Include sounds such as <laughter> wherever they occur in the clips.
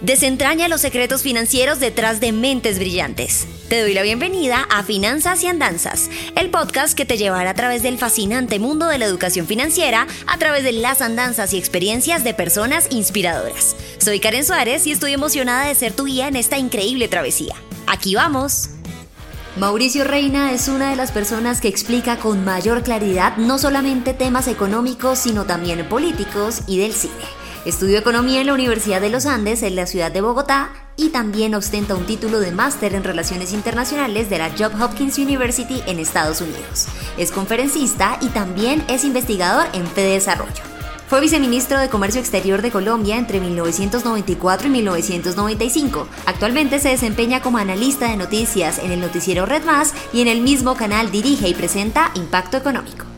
Desentraña los secretos financieros detrás de mentes brillantes. Te doy la bienvenida a Finanzas y Andanzas, el podcast que te llevará a través del fascinante mundo de la educación financiera a través de las andanzas y experiencias de personas inspiradoras. Soy Karen Suárez y estoy emocionada de ser tu guía en esta increíble travesía. ¡Aquí vamos! Mauricio Reina es una de las personas que explica con mayor claridad no solamente temas económicos, sino también políticos y del cine. Estudió economía en la Universidad de los Andes en la ciudad de Bogotá y también ostenta un título de máster en relaciones internacionales de la Johns Hopkins University en Estados Unidos. Es conferencista y también es investigador en Fede Desarrollo. Fue viceministro de Comercio Exterior de Colombia entre 1994 y 1995. Actualmente se desempeña como analista de noticias en el noticiero Red Más y en el mismo canal dirige y presenta Impacto Económico.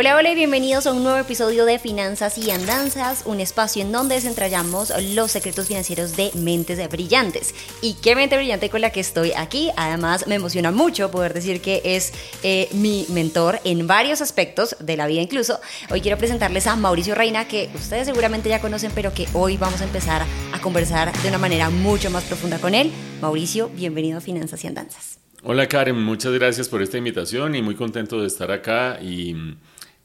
Hola, hola y bienvenidos a un nuevo episodio de Finanzas y Andanzas, un espacio en donde desentrañamos los secretos financieros de mentes brillantes. Y qué mente brillante con la que estoy aquí. Además, me emociona mucho poder decir que es eh, mi mentor en varios aspectos de la vida incluso. Hoy quiero presentarles a Mauricio Reina, que ustedes seguramente ya conocen, pero que hoy vamos a empezar a conversar de una manera mucho más profunda con él. Mauricio, bienvenido a Finanzas y Andanzas. Hola Karen, muchas gracias por esta invitación y muy contento de estar acá y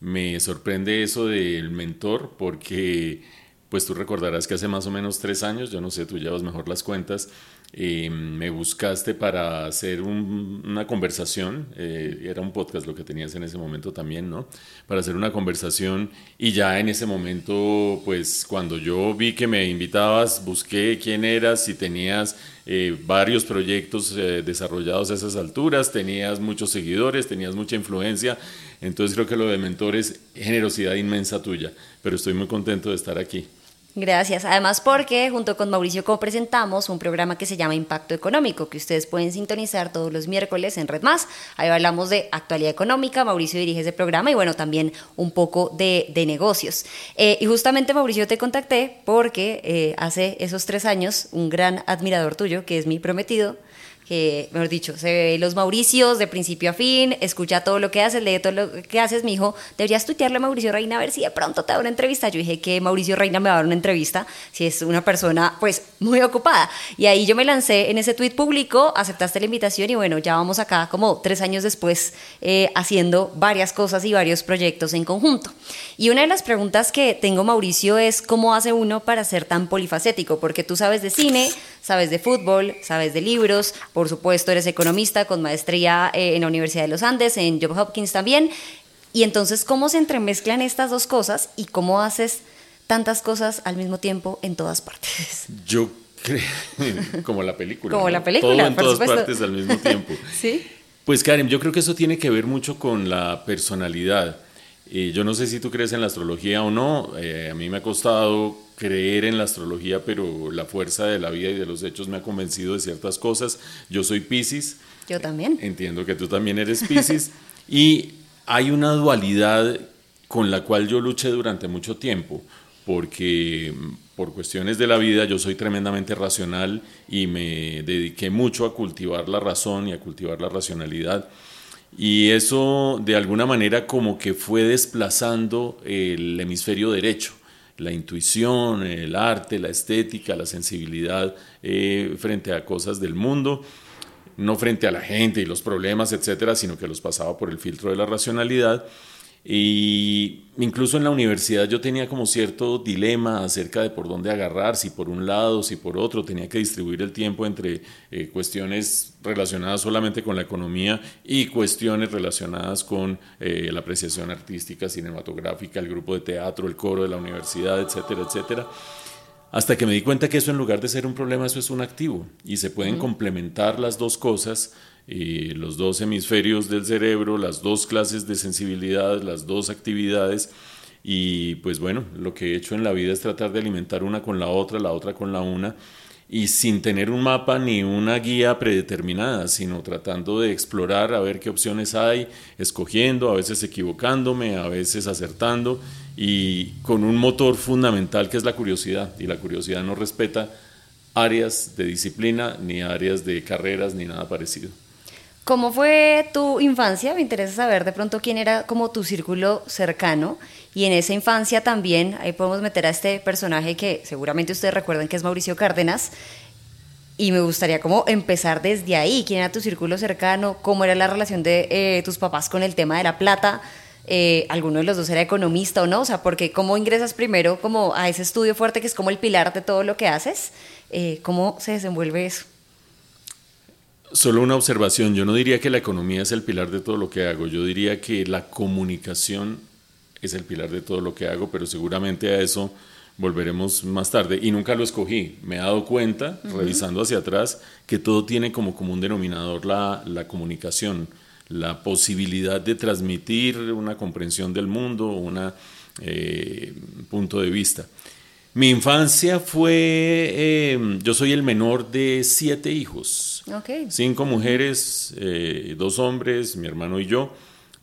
me sorprende eso del mentor porque pues tú recordarás que hace más o menos tres años, yo no sé, tú llevas mejor las cuentas, eh, me buscaste para hacer una conversación, eh, era un podcast lo que tenías en ese momento también, ¿no? Para hacer una conversación y ya en ese momento, pues cuando yo vi que me invitabas, busqué quién eras, si tenías eh, varios proyectos desarrollados a esas alturas, tenías muchos seguidores, tenías mucha influencia, entonces creo que lo de mentor es generosidad inmensa tuya, pero estoy muy contento de estar aquí. Gracias. Además porque junto con Mauricio co-presentamos un programa que se llama Impacto Económico, que ustedes pueden sintonizar todos los miércoles en Red Más. Ahí hablamos de actualidad económica, Mauricio dirige ese programa y bueno, también un poco de, negocios. Eh, y justamente Mauricio te contacté porque eh, hace esos tres años un gran admirador tuyo, que es mi prometido, que, mejor dicho, se ve los Mauricios de principio a fin, escucha todo lo que haces, lee todo lo que haces, me dijo, deberías tuitearle a Mauricio Reina a ver si de pronto te da una entrevista. Yo dije que Mauricio Reina me va a dar una entrevista, si es una persona, pues, muy ocupada. Y ahí yo me lancé en ese tuit público, aceptaste la invitación y bueno, ya vamos acá como tres años después eh, haciendo varias cosas y varios proyectos en conjunto. Y una de las preguntas que tengo, Mauricio, es cómo hace uno para ser tan polifacético, porque tú sabes de cine, sabes de fútbol, sabes de libros, por supuesto eres economista con maestría eh, en la Universidad de los Andes, en Johns Hopkins también. Y entonces, ¿cómo se entremezclan estas dos cosas y cómo haces tantas cosas al mismo tiempo en todas partes? <laughs> Yo creo, <laughs> como la película. Como la película, Todo en todas partes al mismo tiempo. <laughs> sí. Pues Karen, yo creo que eso tiene que ver mucho con la personalidad. Eh, yo no sé si tú crees en la astrología o no, eh, a mí me ha costado creer en la astrología, pero la fuerza de la vida y de los hechos me ha convencido de ciertas cosas. Yo soy Pisces. Yo también. Entiendo que tú también eres Pisces. <laughs> y hay una dualidad con la cual yo luché durante mucho tiempo, porque por cuestiones de la vida yo soy tremendamente racional y me dediqué mucho a cultivar la razón y a cultivar la racionalidad. Y eso de alguna manera como que fue desplazando el hemisferio derecho la intuición, el arte, la estética, la sensibilidad eh, frente a cosas del mundo, no frente a la gente y los problemas, etcétera, sino que los pasaba por el filtro de la racionalidad. Y incluso en la universidad yo tenía como cierto dilema acerca de por dónde agarrar, si por un lado, si por otro, tenía que distribuir el tiempo entre eh, cuestiones relacionadas solamente con la economía y cuestiones relacionadas con eh, la apreciación artística, cinematográfica, el grupo de teatro, el coro de la universidad, etcétera, etcétera. Hasta que me di cuenta que eso en lugar de ser un problema, eso es un activo. Y se pueden complementar las dos cosas los dos hemisferios del cerebro, las dos clases de sensibilidad, las dos actividades. Y pues bueno, lo que he hecho en la vida es tratar de alimentar una con la otra, la otra con la una, y sin tener un mapa ni una guía predeterminada, sino tratando de explorar a ver qué opciones hay, escogiendo, a veces equivocándome, a veces acertando, y con un motor fundamental que es la curiosidad, y la curiosidad no respeta áreas de disciplina, ni áreas de carreras, ni nada parecido. ¿Cómo fue tu infancia? Me interesa saber de pronto quién era como tu círculo cercano. Y en esa infancia también, ahí podemos meter a este personaje que seguramente ustedes recuerdan que es Mauricio Cárdenas. Y me gustaría como empezar desde ahí. ¿Quién era tu círculo cercano? ¿Cómo era la relación de eh, tus papás con el tema de la plata? Eh, ¿Alguno de los dos era economista o no? O sea, porque ¿cómo ingresas primero como a ese estudio fuerte que es como el pilar de todo lo que haces? Eh, ¿Cómo se desenvuelve eso? Solo una observación, yo no diría que la economía es el pilar de todo lo que hago, yo diría que la comunicación es el pilar de todo lo que hago, pero seguramente a eso volveremos más tarde. Y nunca lo escogí, me he dado cuenta, revisando hacia atrás, que todo tiene como común denominador la, la comunicación, la posibilidad de transmitir una comprensión del mundo, un eh, punto de vista. Mi infancia fue, em, yo soy el menor de siete hijos, cinco mujeres, eh, dos hombres, mi hermano y yo,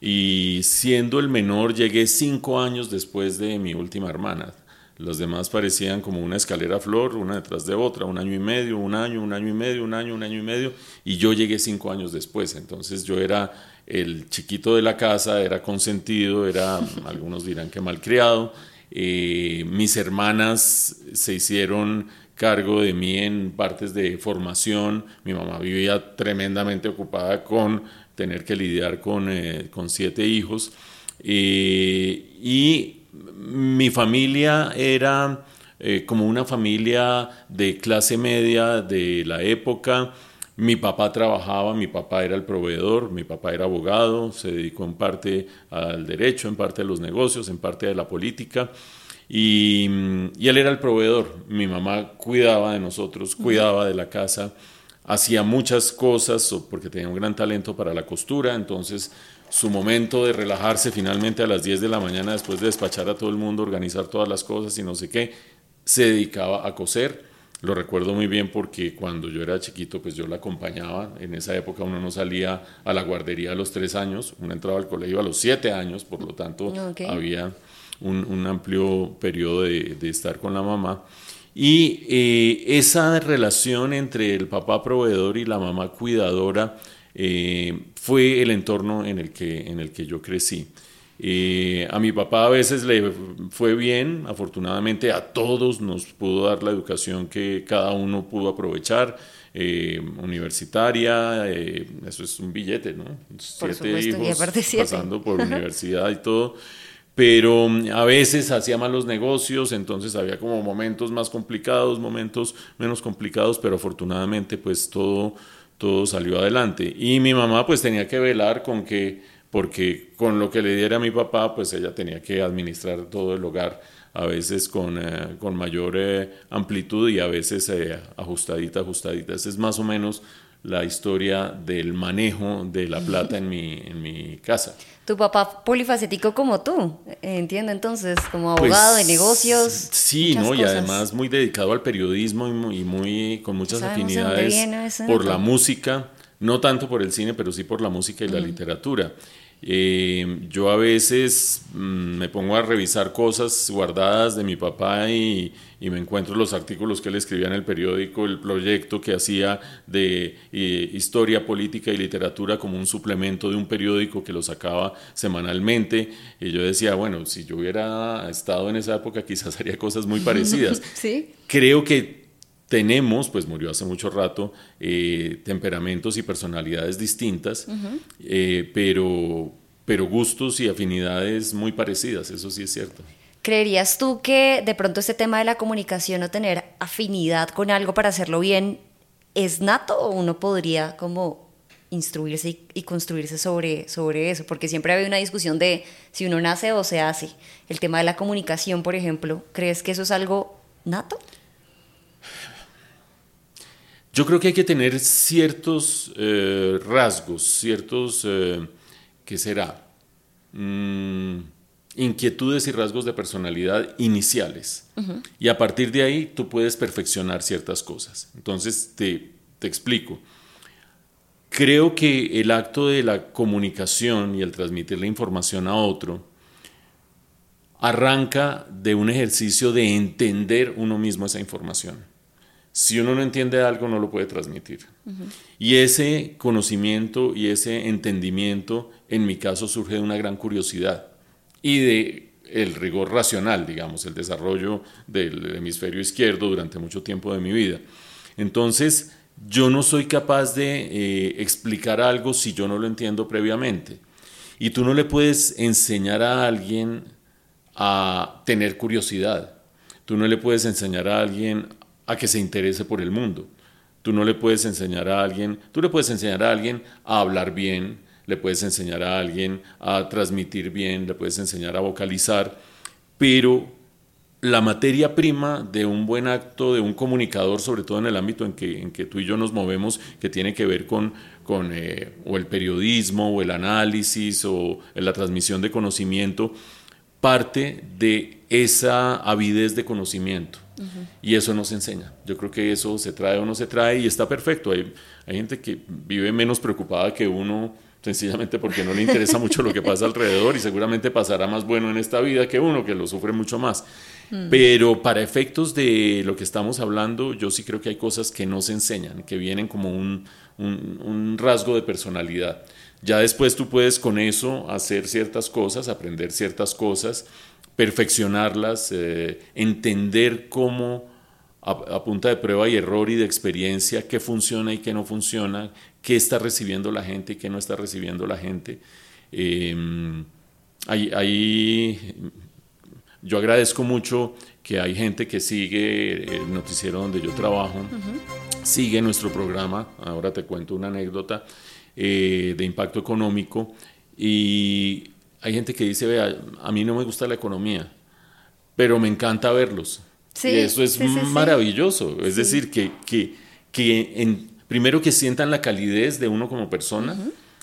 y siendo el menor llegué cinco años después de mi última hermana. Los demás parecían como una escalera flor, una detrás de otra, un año y medio, un año, un año y medio, un año, un año y medio, y yo llegué cinco años después. Entonces yo era el chiquito de la casa, era consentido, era, <laughs> algunos dirán que malcriado, eh, mis hermanas se hicieron cargo de mí en partes de formación. Mi mamá vivía tremendamente ocupada con tener que lidiar con, eh, con siete hijos. Eh, y mi familia era como una familia de clase media de la época. Mi papá trabajaba, mi papá era el proveedor, mi papá era abogado, se dedicó en parte al derecho, en parte a los negocios, en parte a la política. Y, él era el proveedor. Mi mamá cuidaba de nosotros, cuidaba de la casa, hacía muchas cosas porque tenía un gran talento para la costura. Entonces, su momento de relajarse finalmente a las 10 de la mañana, después de despachar a todo el mundo, organizar todas las cosas y no sé qué, se dedicaba a coser lo recuerdo muy bien porque cuando yo era chiquito, pues yo la acompañaba. En esa época uno no salía a la guardería a los tres años, uno entraba al colegio a los siete años, por lo tanto había un, amplio periodo de, estar con la mamá. Y eh, esa relación entre el papá proveedor y la mamá cuidadora eh, fue el entorno en el que, en el que yo crecí. Eh, a mi papá a veces le fue bien, afortunadamente a todos nos pudo dar la educación que cada uno pudo aprovechar. Eh, universitaria, eh, eso es un billete, ¿no? siete hijos pasando por <laughs> universidad y todo. Pero mm, a veces hacía malos negocios, entonces había como momentos más complicados, momentos menos complicados, pero afortunadamente pues todo, todo salió adelante. Y mi mamá pues tenía que velar con que porque con lo que le diera a mi papá, pues ella tenía que administrar todo el hogar, a veces con, eh, con mayor eh, amplitud y a veces eh, ajustadita, ajustadita. Esa es más o menos la historia del manejo de la plata en mi, en mi casa. Tu papá polifacético como tú, entiendo entonces, como pues, abogado de negocios. Sí, ¿no? y además muy dedicado al periodismo y muy, con muchas afinidades por la música no tanto por el cine, pero sí por la música y la literatura. Eh, yo a veces mm, me pongo a revisar cosas guardadas de mi papá y, me encuentro los artículos que él escribía en el periódico, el proyecto que hacía de eh, historia, política y literatura como un suplemento de un periódico que lo sacaba semanalmente. Y yo decía, bueno, si yo hubiera estado en esa época <laughs> quizás haría cosas muy parecidas. <laughs> ¿Sí? Creo que tenemos, pues murió hace mucho rato, eh, temperamentos y personalidades distintas, eh, pero, pero gustos y afinidades muy parecidas, eso sí es cierto. ¿Creerías tú que de pronto este tema de la comunicación o tener afinidad con algo para hacerlo bien es nato o uno podría como instruirse y, construirse sobre, sobre eso? Porque siempre había una discusión de si uno nace o se hace. El tema de la comunicación, por ejemplo, ¿crees que eso es algo nato? Yo creo que hay que tener ciertos eh, rasgos, ciertos, eh, ¿qué será? Mm, inquietudes y rasgos de personalidad iniciales. Y a partir de ahí tú puedes perfeccionar ciertas cosas. Entonces te, te explico. Creo que el acto de la comunicación y el transmitir la información a otro arranca de un ejercicio de entender uno mismo esa información. Si uno no entiende algo, no lo puede transmitir. Y ese conocimiento y ese entendimiento, en mi caso, surge de una gran curiosidad y de el rigor racional, digamos, el desarrollo del hemisferio izquierdo durante mucho tiempo de mi vida. Entonces, yo no soy capaz de eh, explicar algo si yo no lo entiendo previamente. Y tú no le puedes enseñar a alguien a tener curiosidad. Tú no le puedes enseñar a alguien a que se interese por el mundo. Tú no le puedes enseñar a alguien, tú le puedes enseñar a alguien a hablar bien, le puedes enseñar a alguien a transmitir bien, le puedes enseñar a vocalizar, pero la materia prima de un buen acto de un comunicador, sobre todo en el ámbito en que, tú y yo nos movemos, que tiene que ver con, con eh, o el periodismo, o el análisis, o la transmisión de conocimiento, parte de esa avidez de conocimiento. Y eso no se enseña. Yo creo que eso se trae o no se trae y está perfecto. Hay, hay gente que vive menos preocupada que uno sencillamente porque no le interesa mucho lo que pasa alrededor y seguramente pasará más bueno en esta vida que uno que lo sufre mucho más. Mm. Pero para efectos de lo que estamos hablando, yo sí creo que hay cosas que no se enseñan, que vienen como un, un, rasgo de personalidad. Ya después tú puedes con eso hacer ciertas cosas, aprender ciertas cosas, perfeccionarlas, eh, entender cómo a, punta de prueba y error y de experiencia qué funciona y qué no funciona, qué está recibiendo la gente y qué no está recibiendo la gente. Eh, yo agradezco mucho que hay gente que sigue el noticiero donde yo trabajo, sigue nuestro programa, ahora te cuento una anécdota eh, de impacto económico, y hay gente que dice, vea, a mí no me gusta la economía, pero me encanta verlos. y eso es maravilloso, es decir, que, que, que en, primero que sientan la calidez de uno como persona,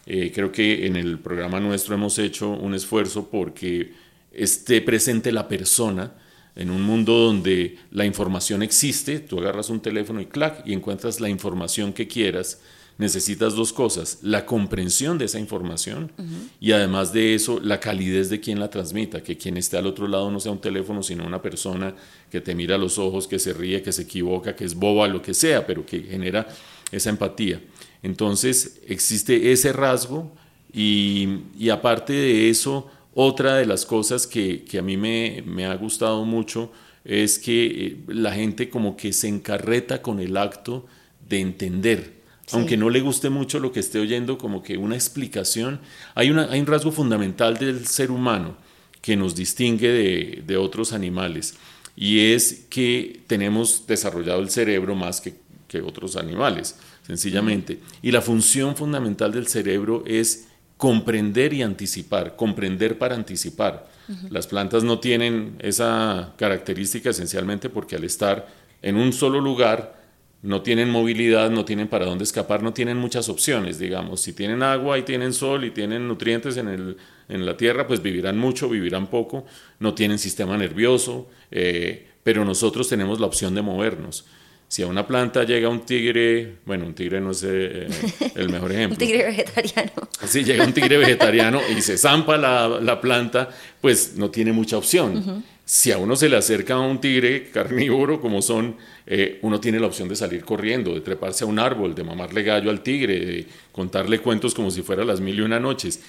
eh, creo que en el programa nuestro hemos hecho un esfuerzo porque esté presente la persona en un mundo donde la información existe, tú agarras un teléfono y clac y encuentras la información que quieras, necesitas dos cosas, la comprensión de esa información y además de eso la calidez de quien la transmita, que quien esté al otro lado no sea un teléfono, sino una persona que te mira a los ojos, que se ríe, que se equivoca, que es boba, lo que sea, pero que genera esa empatía. Entonces existe ese rasgo y, y aparte de eso, otra de las cosas que, a mí me, ha gustado mucho es que eh, la gente como que se encarreta con el acto de entender. Aunque no le guste mucho lo que esté oyendo, como que una explicación. Hay, una, hay un rasgo fundamental del ser humano que nos distingue de, otros animales y es que tenemos desarrollado el cerebro más que, que otros animales, sencillamente. Y la función fundamental del cerebro es comprender y anticipar, comprender para anticipar. Las plantas no tienen esa característica esencialmente porque al estar en un solo lugar no tienen movilidad, no tienen para dónde escapar, no tienen muchas opciones, digamos. Si tienen agua y tienen sol y tienen nutrientes en, el, en la tierra, pues vivirán mucho, vivirán poco, no tienen sistema nervioso, eh, pero nosotros tenemos la opción de movernos. Si a una planta llega un tigre, bueno, un tigre no es eh, el mejor <laughs> ejemplo. un tigre vegetariano. Si llega un tigre <laughs> vegetariano y se zampa la, planta, pues no tiene mucha opción. Si a uno se le acerca a un tigre carnívoro, como son, eh, uno tiene la opción de salir corriendo, de treparse a un árbol, de mamarle gallo al tigre, de contarle cuentos como si fuera las mil y una noches.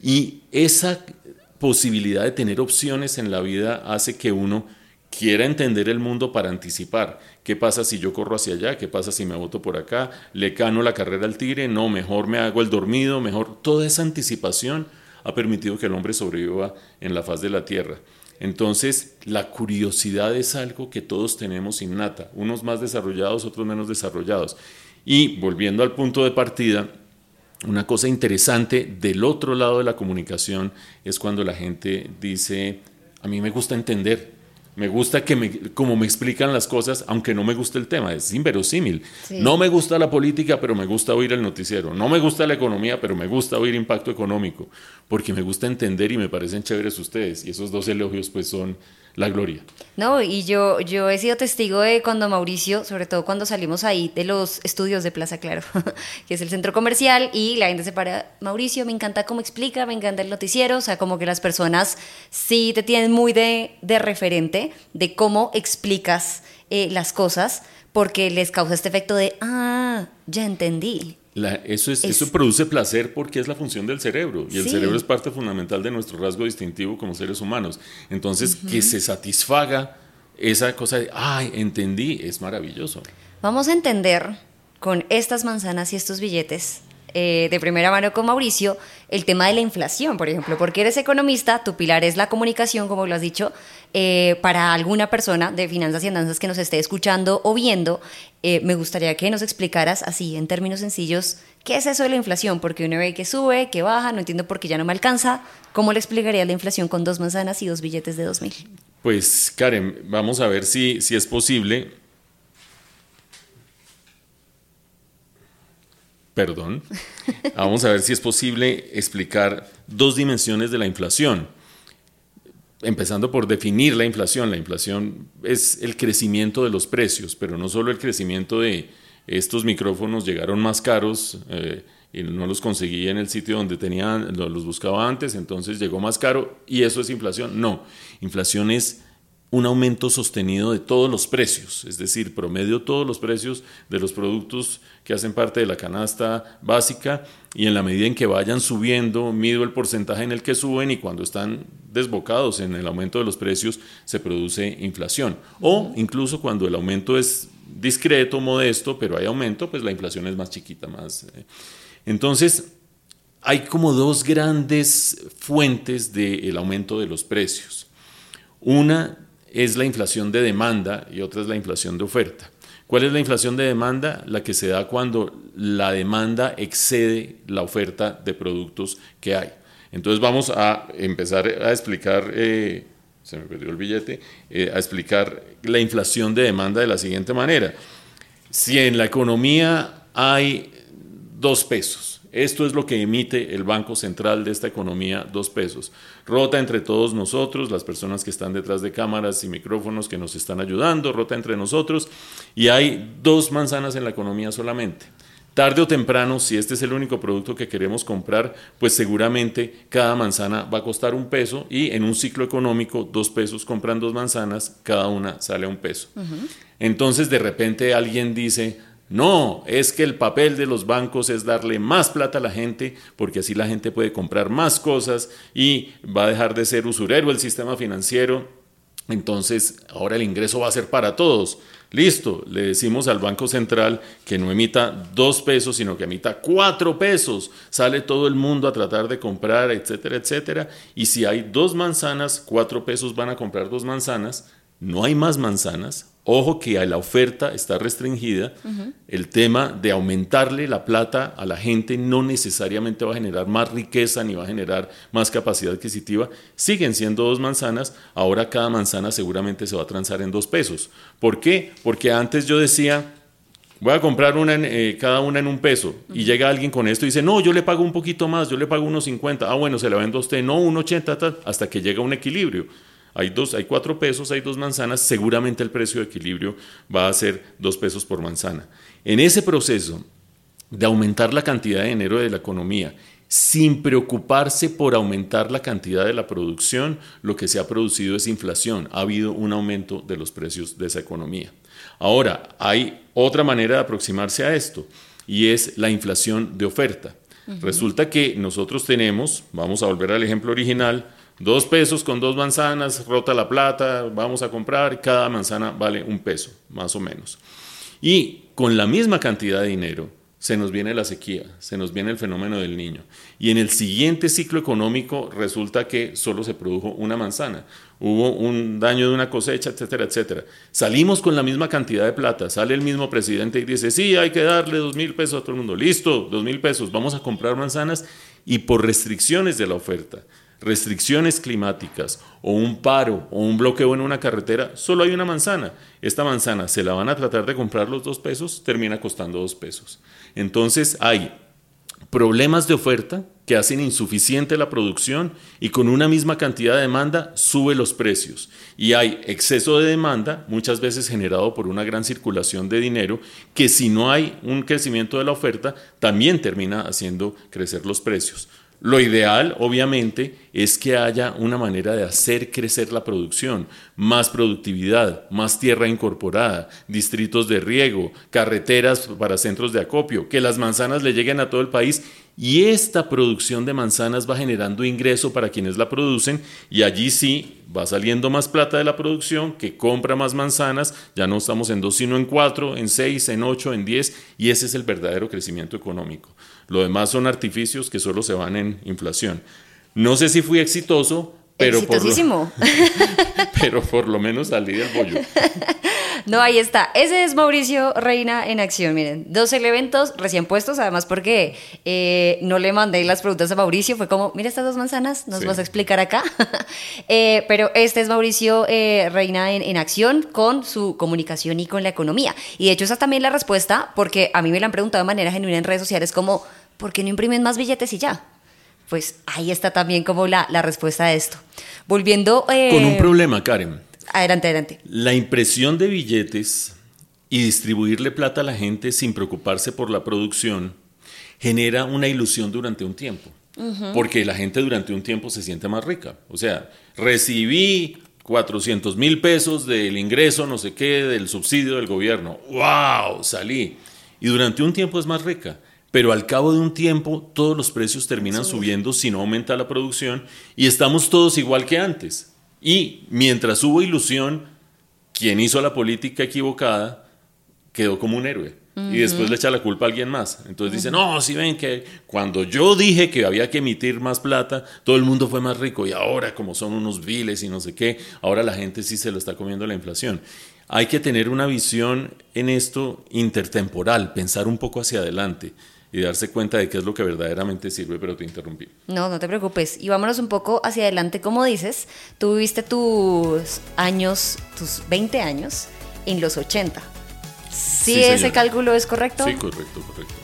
Y esa posibilidad de tener opciones en la vida hace que uno quiera entender el mundo para anticipar. ¿Qué pasa si yo corro hacia allá? ¿Qué pasa si me voto por acá? ¿Le cano la carrera al tigre? No, mejor me hago el dormido, mejor. Toda esa anticipación ha permitido que el hombre sobreviva en la faz de la tierra. Entonces, la curiosidad es algo que todos tenemos innata, unos más desarrollados, otros menos desarrollados. Y volviendo al punto de partida, una cosa interesante del otro lado de la comunicación es cuando la gente dice, a mí me gusta entender, me gusta que me, como me explican las cosas, aunque no me guste el tema, es inverosímil. No me gusta la política, pero me gusta oír el noticiero. No me gusta la economía, pero me gusta oír impacto económico, porque me gusta entender y me parecen chéveres ustedes. Y esos dos elogios pues son la gloria. No, y yo, yo he sido testigo de cuando Mauricio, sobre todo cuando salimos ahí de los estudios de Plaza Claro, <laughs> que es el centro comercial, y la gente se para, Mauricio, me encanta cómo explica, me encanta el noticiero, o sea, como que las personas sí te tienen muy de, de referente de cómo explicas eh, las cosas, porque les causa este efecto de, ah, ya entendí. Eso, es, eso produce placer porque es la función del cerebro y el cerebro es parte fundamental de nuestro rasgo distintivo como seres humanos. Entonces, que se satisfaga esa cosa de, ay, entendí, es maravilloso. Vamos a entender con estas manzanas y estos billetes eh, de primera mano con Mauricio el tema de la inflación, por ejemplo, porque eres economista, tu pilar es la comunicación, como lo has dicho, eh, para alguna persona de finanzas y andanzas que nos esté escuchando o viendo, eh, me gustaría que nos explicaras así, en términos sencillos, qué es eso de la inflación, porque uno ve que sube, que baja, no entiendo por qué ya no me alcanza. ¿Cómo le explicarías la inflación con dos manzanas y dos billetes de 2000? Pues Karen, vamos a ver si, si es posible perdón, <laughs> vamos a ver si es posible explicar dos dimensiones de la inflación. Empezando por definir la inflación. La inflación es el crecimiento de los precios, pero no solo el crecimiento de estos micrófonos llegaron más caros eh, y no los conseguí en el sitio donde tenían, los buscaba antes, entonces llegó más caro y eso es inflación. No, inflación es un aumento sostenido de todos los precios, es decir, promedio todos los precios de los productos que hacen parte de la canasta básica y en la medida en que vayan subiendo, mido el porcentaje en el que suben y cuando están desbocados en el aumento de los precios se produce inflación. O incluso cuando el aumento es discreto, modesto, pero hay aumento, pues la inflación es más chiquita, más... Eh. Entonces, hay como dos grandes fuentes del aumento de los precios. Una es la inflación de demanda y otra es la inflación de oferta. ¿Cuál es la inflación de demanda? La que se da cuando la demanda excede la oferta de productos que hay. Entonces vamos a empezar a explicar, eh, se me perdió el billete, eh, a explicar la inflación de demanda de la siguiente manera. Si en la economía hay dos pesos, esto es lo que emite el Banco Central de esta economía, dos pesos. Rota entre todos nosotros, las personas que están detrás de cámaras y micrófonos que nos están ayudando, rota entre nosotros, y hay dos manzanas en la economía solamente. Tarde o temprano, si este es el único producto que queremos comprar, pues seguramente cada manzana va a costar un peso y en un ciclo económico, dos pesos compran dos manzanas, cada una sale a un peso. Entonces de repente alguien dice, no, es que el papel de los bancos es darle más plata a la gente porque así la gente puede comprar más cosas y va a dejar de ser usurero el sistema financiero. Entonces, ahora el ingreso va a ser para todos. Listo, le decimos al Banco Central que no emita dos pesos, sino que emita cuatro pesos. Sale todo el mundo a tratar de comprar, etcétera, etcétera. Y si hay dos manzanas, cuatro pesos van a comprar dos manzanas. No hay más manzanas, Ojo que la oferta está restringida. El tema de aumentarle la plata a la gente no necesariamente va a generar más riqueza ni va a generar más capacidad adquisitiva. Siguen siendo dos manzanas. Ahora cada manzana seguramente se va a transar en dos pesos. ¿Por qué? Porque antes yo decía, voy a comprar una eh, cada una en un peso. Y llega alguien con esto y dice, no, yo le pago un poquito más, yo le pago unos 50. Ah, bueno, se la vendo a usted, no, un 80, hasta que llega un equilibrio. Hay, dos, hay cuatro pesos, hay dos manzanas, seguramente el precio de equilibrio va a ser dos pesos por manzana. En ese proceso de aumentar la cantidad de dinero de la economía, sin preocuparse por aumentar la cantidad de la producción, lo que se ha producido es inflación, ha habido un aumento de los precios de esa economía. Ahora, hay otra manera de aproximarse a esto y es la inflación de oferta. Resulta que nosotros tenemos, vamos a volver al ejemplo original, Dos pesos con dos manzanas, rota la plata, vamos a comprar, cada manzana vale un peso, más o menos. Y con la misma cantidad de dinero, se nos viene la sequía, se nos viene el fenómeno del niño. Y en el siguiente ciclo económico resulta que solo se produjo una manzana, hubo un daño de una cosecha, etcétera, etcétera. Salimos con la misma cantidad de plata, sale el mismo presidente y dice, sí, hay que darle dos mil pesos a todo el mundo, listo, dos mil pesos, vamos a comprar manzanas y por restricciones de la oferta restricciones climáticas o un paro o un bloqueo en una carretera, solo hay una manzana. Esta manzana se la van a tratar de comprar los dos pesos, termina costando dos pesos. Entonces hay problemas de oferta que hacen insuficiente la producción y con una misma cantidad de demanda sube los precios. Y hay exceso de demanda, muchas veces generado por una gran circulación de dinero, que si no hay un crecimiento de la oferta, también termina haciendo crecer los precios. Lo ideal, obviamente, es que haya una manera de hacer crecer la producción, más productividad, más tierra incorporada, distritos de riego, carreteras para centros de acopio, que las manzanas le lleguen a todo el país. Y esta producción de manzanas va generando ingreso para quienes la producen y allí sí va saliendo más plata de la producción que compra más manzanas, ya no estamos en dos sino en cuatro, en seis, en ocho, en diez y ese es el verdadero crecimiento económico. Lo demás son artificios que solo se van en inflación. No sé si fui exitoso, pero por, lo, <laughs> pero por lo menos salí del bollo. No, ahí está. Ese es Mauricio Reina en acción. Miren, dos elementos recién puestos, además porque eh, no le mandé las preguntas a Mauricio. Fue como, mira estas dos manzanas, nos vas a explicar acá. <laughs> Eh, pero este es Mauricio eh, Reina en, en, acción con su comunicación y con la economía. Y de hecho esa es también la respuesta, porque a mí me la han preguntado de manera genuina en redes sociales como, ¿por qué no imprimen más billetes y ya? Pues ahí está también como la, la respuesta a esto. Volviendo... con un problema, Karen. Adelante, adelante. La impresión de billetes y distribuirle plata a la gente sin preocuparse por la producción genera una ilusión durante un tiempo. Porque la gente durante un tiempo se siente más rica. O sea, recibí 400 mil pesos del ingreso, no sé qué, del subsidio del gobierno. ¡Wow! Salí. Y durante un tiempo es más rica. Pero al cabo de un tiempo todos los precios terminan subiendo si no aumenta la producción y estamos todos igual que antes. Y mientras hubo ilusión, quien hizo la política equivocada quedó como un héroe. Y después le echa la culpa a alguien más. Entonces dice, no, si ven que cuando yo dije que había que emitir más plata, todo el mundo fue más rico. Y ahora, como son unos viles y no sé qué, ahora la gente sí se lo está comiendo la inflación. Hay que tener una visión en esto intertemporal, pensar un poco hacia adelante y darse cuenta de qué es lo que verdaderamente sirve, pero te interrumpí. No, no te preocupes. Y vámonos un poco hacia adelante, como dices, tú viviste tus años, tus 20 años en los 80. ¿Sí, ese cálculo es correcto? Sí, correcto, correcto.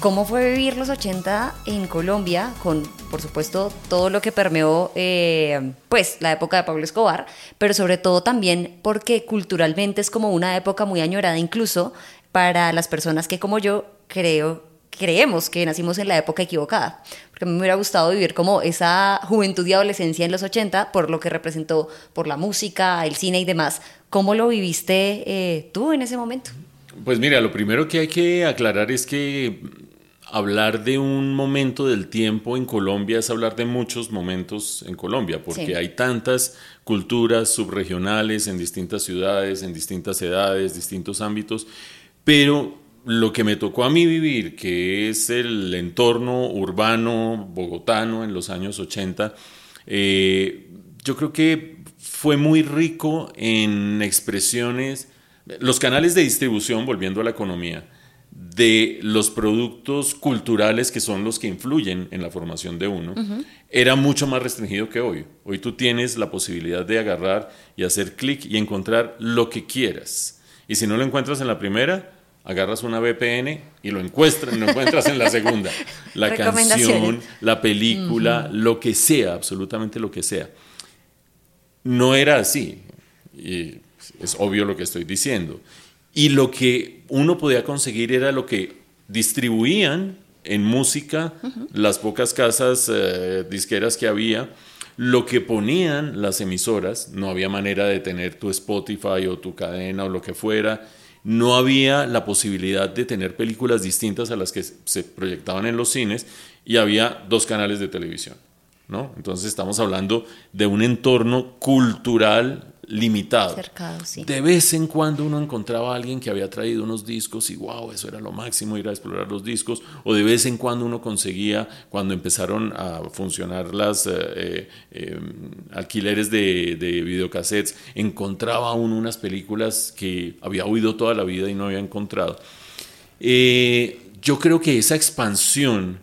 ¿Cómo fue vivir los 80 en Colombia con, por supuesto, todo lo que permeó, eh, pues, la época de Pablo Escobar, pero sobre todo también porque culturalmente es como una época muy añorada incluso para las personas que como yo creo creemos que nacimos en la época equivocada. Porque a mí me hubiera gustado vivir como esa juventud y adolescencia en los 80 por lo que representó, por la música, el cine y demás. ¿Cómo lo viviste eh, tú en ese momento? Pues mira, lo primero que hay que aclarar es que hablar de un momento del tiempo en Colombia es hablar de muchos momentos en Colombia, porque hay tantas culturas subregionales en distintas ciudades, en distintas edades, distintos ámbitos, pero lo que me tocó a mí vivir, que es el entorno urbano bogotano en los años 80, eh, yo creo que fue muy rico en expresiones, los canales de distribución, volviendo a la economía, de los productos culturales que son los que influyen en la formación de uno, era mucho más restringido que hoy. Hoy tú tienes la posibilidad de agarrar y hacer clic y encontrar lo que quieras. Y si no lo encuentras en la primera, agarras una VPN y lo encuentras, lo encuentras en la segunda. La <laughs> canción, la película, lo que sea, absolutamente lo que sea. No era así. Y es obvio lo que estoy diciendo. Y lo que uno podía conseguir era lo que distribuían en música las pocas casas eh, disqueras que había, lo que ponían las emisoras, no había manera de tener tu Spotify o tu cadena o lo que fuera, no había la posibilidad de tener películas distintas a las que se proyectaban en los cines y había dos canales de televisión. ¿no? Entonces estamos hablando de un entorno cultural limitado. De vez en cuando uno encontraba a alguien que había traído unos discos y wow, eso era lo máximo, ir a explorar los discos. O de vez en cuando uno conseguía, cuando empezaron a funcionar las eh, eh, em, alquileres de, de videocassettes, encontraba uno unas películas que había oído toda la vida y no había encontrado. Eh, yo creo que esa expansión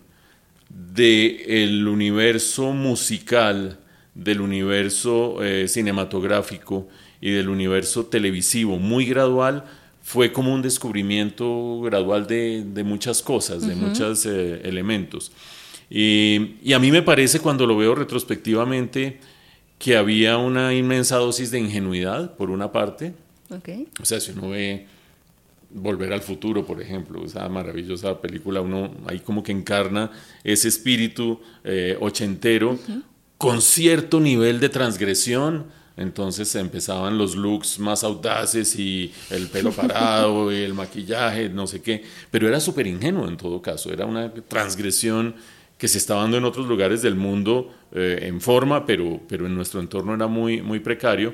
del universo musical, del universo eh, cinematográfico y del universo televisivo muy gradual fue como un descubrimiento gradual de, muchas cosas, de muchos eh, elementos. Y, a mí me parece cuando lo veo retrospectivamente que había una inmensa dosis de ingenuidad, por una parte. O sea, si uno ve Volver al futuro, por ejemplo, esa maravillosa película, uno ahí como que encarna ese espíritu eh, ochentero con cierto nivel de transgresión. Entonces empezaban los looks más audaces y el pelo parado y <laughs> el maquillaje, no sé qué. Pero era súper ingenuo en todo caso, era una transgresión que se estaba dando en otros lugares del mundo eh, en forma, pero, pero en nuestro entorno era muy, muy precario.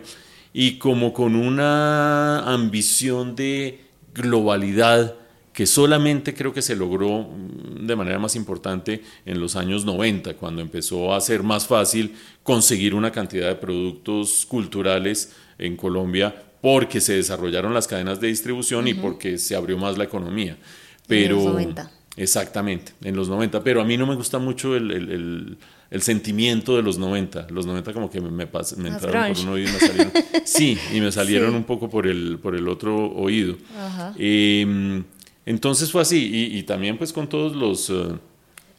Y como con una ambición de globalidad que solamente creo que se logró mm, de manera más importante en los años 90, cuando empezó a ser más fácil conseguir una cantidad de productos culturales en Colombia porque se desarrollaron las cadenas de distribución y porque se abrió más la economía. Pero, en los 90. Exactamente, en los 90. Pero a mí no me gusta mucho el, sentimiento de los 90. Los 90 como que me, me, me entraron por un oído y me salieron. <laughs> sí, y me salieron un poco por el, por el otro oído. Em, entonces fue así. Y, también pues con todos los... Eh,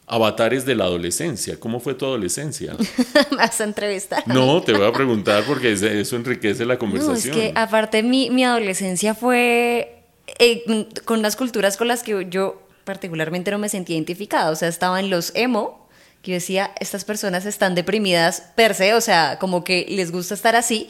avatares de la adolescencia. ¿Cómo fue tu adolescencia? <laughs> vas a entrevistar. No, te voy a preguntar porque eso enriquece la conversación. No, es que aparte mi, mi adolescencia fue eh, con las culturas con las que yo particularmente no me sentía identificada. O sea, estaban los emo, que yo decía, estas personas están deprimidas per se, o sea, como que les gusta estar así.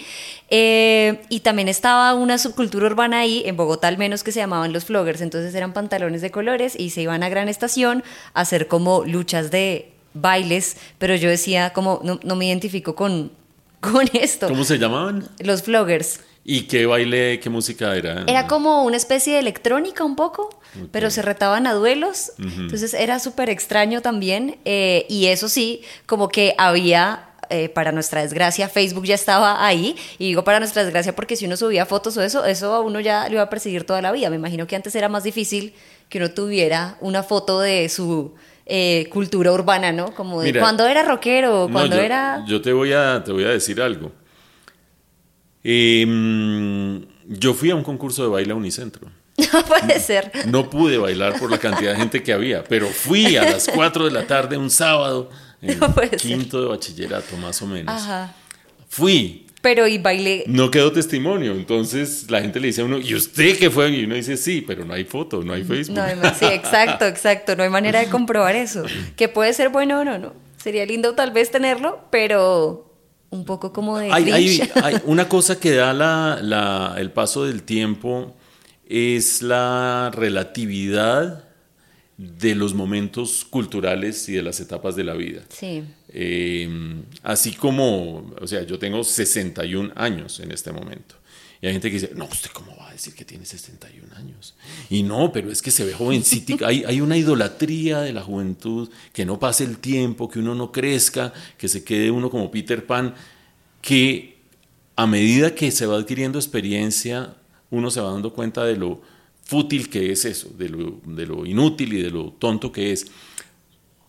Eh, y también estaba una subcultura urbana ahí, en Bogotá al menos, que se llamaban los floggers. Entonces eran pantalones de colores y se iban a Gran Estación a hacer como luchas de bailes, pero yo decía como, no, no me identifico con, <laughs> con esto. ¿Cómo se llamaban? Los floggers. ¿Y qué baile, qué música era? Era como una especie de electrónica un poco, pero se retaban a duelos. Entonces era súper extraño también. Eh, y eso sí, como que había eh, para nuestra desgracia, Facebook ya estaba ahí. Y digo para nuestra desgracia porque si uno subía fotos o eso, eso a uno ya le iba a perseguir toda la vida. Me imagino que antes era más difícil que uno tuviera una foto de su eh, cultura urbana, ¿no? Como de cuando era rockero, cuando era... Yo te voy, a, te voy a decir algo. Em, yo fui a un concurso de baile a Unicentro. <laughs> No puede ser. No pude bailar por la cantidad de gente que había, pero fui a las <laughs> 4 de la tarde un sábado, en quinto de bachillerato más o menos. Ajá. Fui. Pero y bailé. No quedó testimonio, entonces la gente le dice a uno, ¿y usted qué fue? Y uno dice, sí, pero no hay foto, no hay Facebook. No, sí, exacto, <laughs> exacto, no hay manera de comprobar eso. Que puede ser bueno o no, ¿no? Sería lindo tal vez tenerlo, pero un poco como de... Hay, hay, <laughs> una cosa que da la, el paso del tiempo es la relatividad de los momentos culturales y de las etapas de la vida. Sí. Eh, así como, o sea, yo tengo 61 años en este momento. Y hay gente que dice, no, ¿usted cómo va decir que tiene 61 años? Y no, pero es que se ve jovencito. <laughs> hay, hay una idolatría de la juventud, que no pase el tiempo, que uno no crezca, que se quede uno como Peter Pan, que a medida que se va adquiriendo experiencia, uno se va dando cuenta de lo fútil que es eso, de lo, de lo inútil y de lo tonto que es.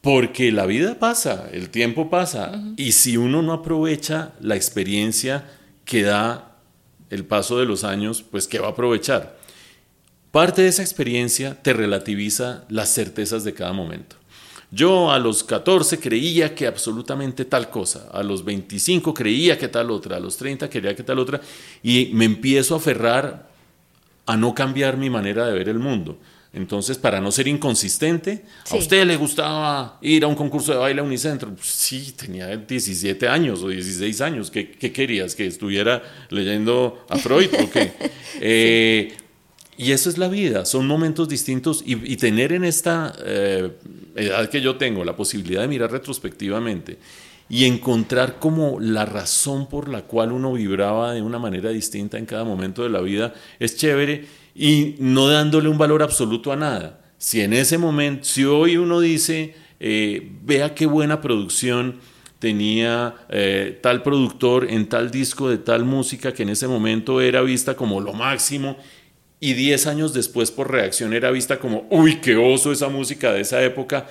Porque la vida pasa, el tiempo pasa, y si uno no aprovecha la experiencia que da el paso de los años, pues ¿qué va a aprovechar? Parte de esa experiencia te relativiza las certezas de cada momento. Yo a los 14 creía que absolutamente tal cosa, a los 25 creía que tal otra, a los 30 creía que tal otra, y me empiezo a aferrar a no cambiar mi manera de ver el mundo. Entonces, para no ser inconsistente, ¿a usted le gustaba ir a un concurso de baile a Unicentro? Sí, tenía 17 años o 16 años. ¿Qué, querías? ¿Que estuviera leyendo a Freud o qué? <laughs> Eh, y eso es la vida, son momentos distintos y, tener en esta eh, edad que yo tengo la posibilidad de mirar retrospectivamente y encontrar como la razón por la cual uno vibraba de una manera distinta en cada momento de la vida es chévere y no dándole un valor absoluto a nada. Si en ese momento, si hoy uno dice, eh, vea qué buena producción tenía eh, tal productor en tal disco de tal música que en ese momento era vista como lo máximo y 10 años después por reacción era vista como, uy, qué oso esa música de esa época,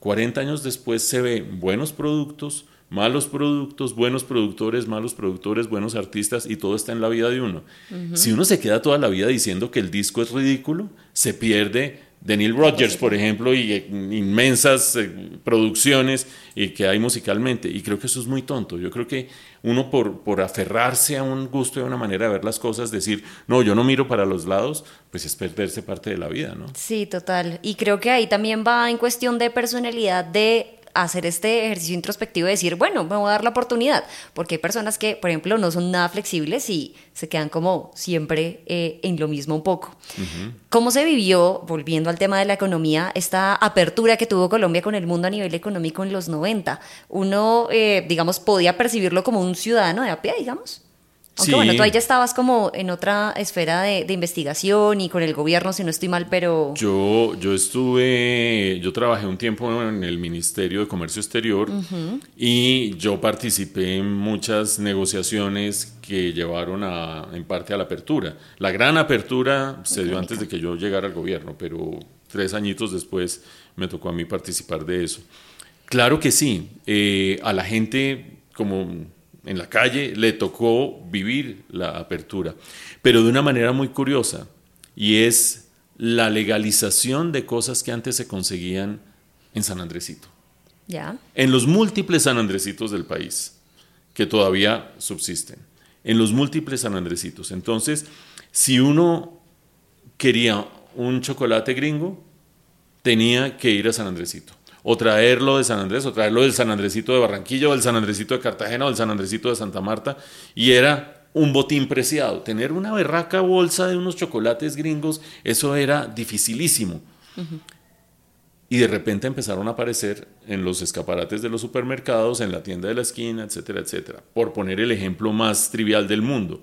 40 años después se ve buenos productos, malos productos, buenos productores, malos productores, buenos artistas y todo está en la vida de uno. Si uno se queda toda la vida diciendo que el disco es ridículo, se pierde de Neil Rogers, por ejemplo, y eh, inmensas eh, producciones y que hay musicalmente. Y creo que eso es muy tonto. Yo creo que uno por, por aferrarse a un gusto y a una manera de ver las cosas, decir, no, yo no miro para los lados, pues es perderse parte de la vida, ¿no? Sí, total. Y creo que ahí también va en cuestión de personalidad de hacer este ejercicio introspectivo y decir, bueno, me voy a dar la oportunidad, porque hay personas que, por ejemplo, no son nada flexibles y se quedan como siempre eh, en lo mismo un poco. ¿Cómo se vivió, volviendo al tema de la economía, esta apertura que tuvo Colombia con el mundo a nivel económico en los 90? Uno, eh, digamos, podía percibirlo como un ciudadano de a pie, digamos. Aunque bueno, tú ahí ya estabas como en otra esfera de, investigación y con el gobierno, si no estoy mal, pero... Yo, yo estuve, yo trabajé un tiempo en el Ministerio de Comercio Exterior y yo participé en muchas negociaciones que llevaron a, en parte a la apertura. La gran apertura se dio antes de que yo llegara al gobierno, pero tres añitos después me tocó a mí participar de eso. Claro que sí, eh, a la gente como en la calle, le tocó vivir la apertura, pero de una manera muy curiosa, y es la legalización de cosas que antes se conseguían en San Andresito. Ya. En los múltiples San Andresitos del país, que todavía subsisten. En los múltiples San Andresitos. Entonces, si uno quería un chocolate gringo, tenía que ir a San Andresito o traerlo de San Andrés, o traerlo del San Andresito de Barranquilla, o del San Andresito de Cartagena, o del San Andresito de Santa Marta, y era un botín preciado. Tener una berraca bolsa de unos chocolates gringos, eso era dificilísimo. Y de repente empezaron a aparecer en los escaparates de los supermercados, en la tienda de la esquina, etcétera, etcétera. Por poner el ejemplo más trivial del mundo.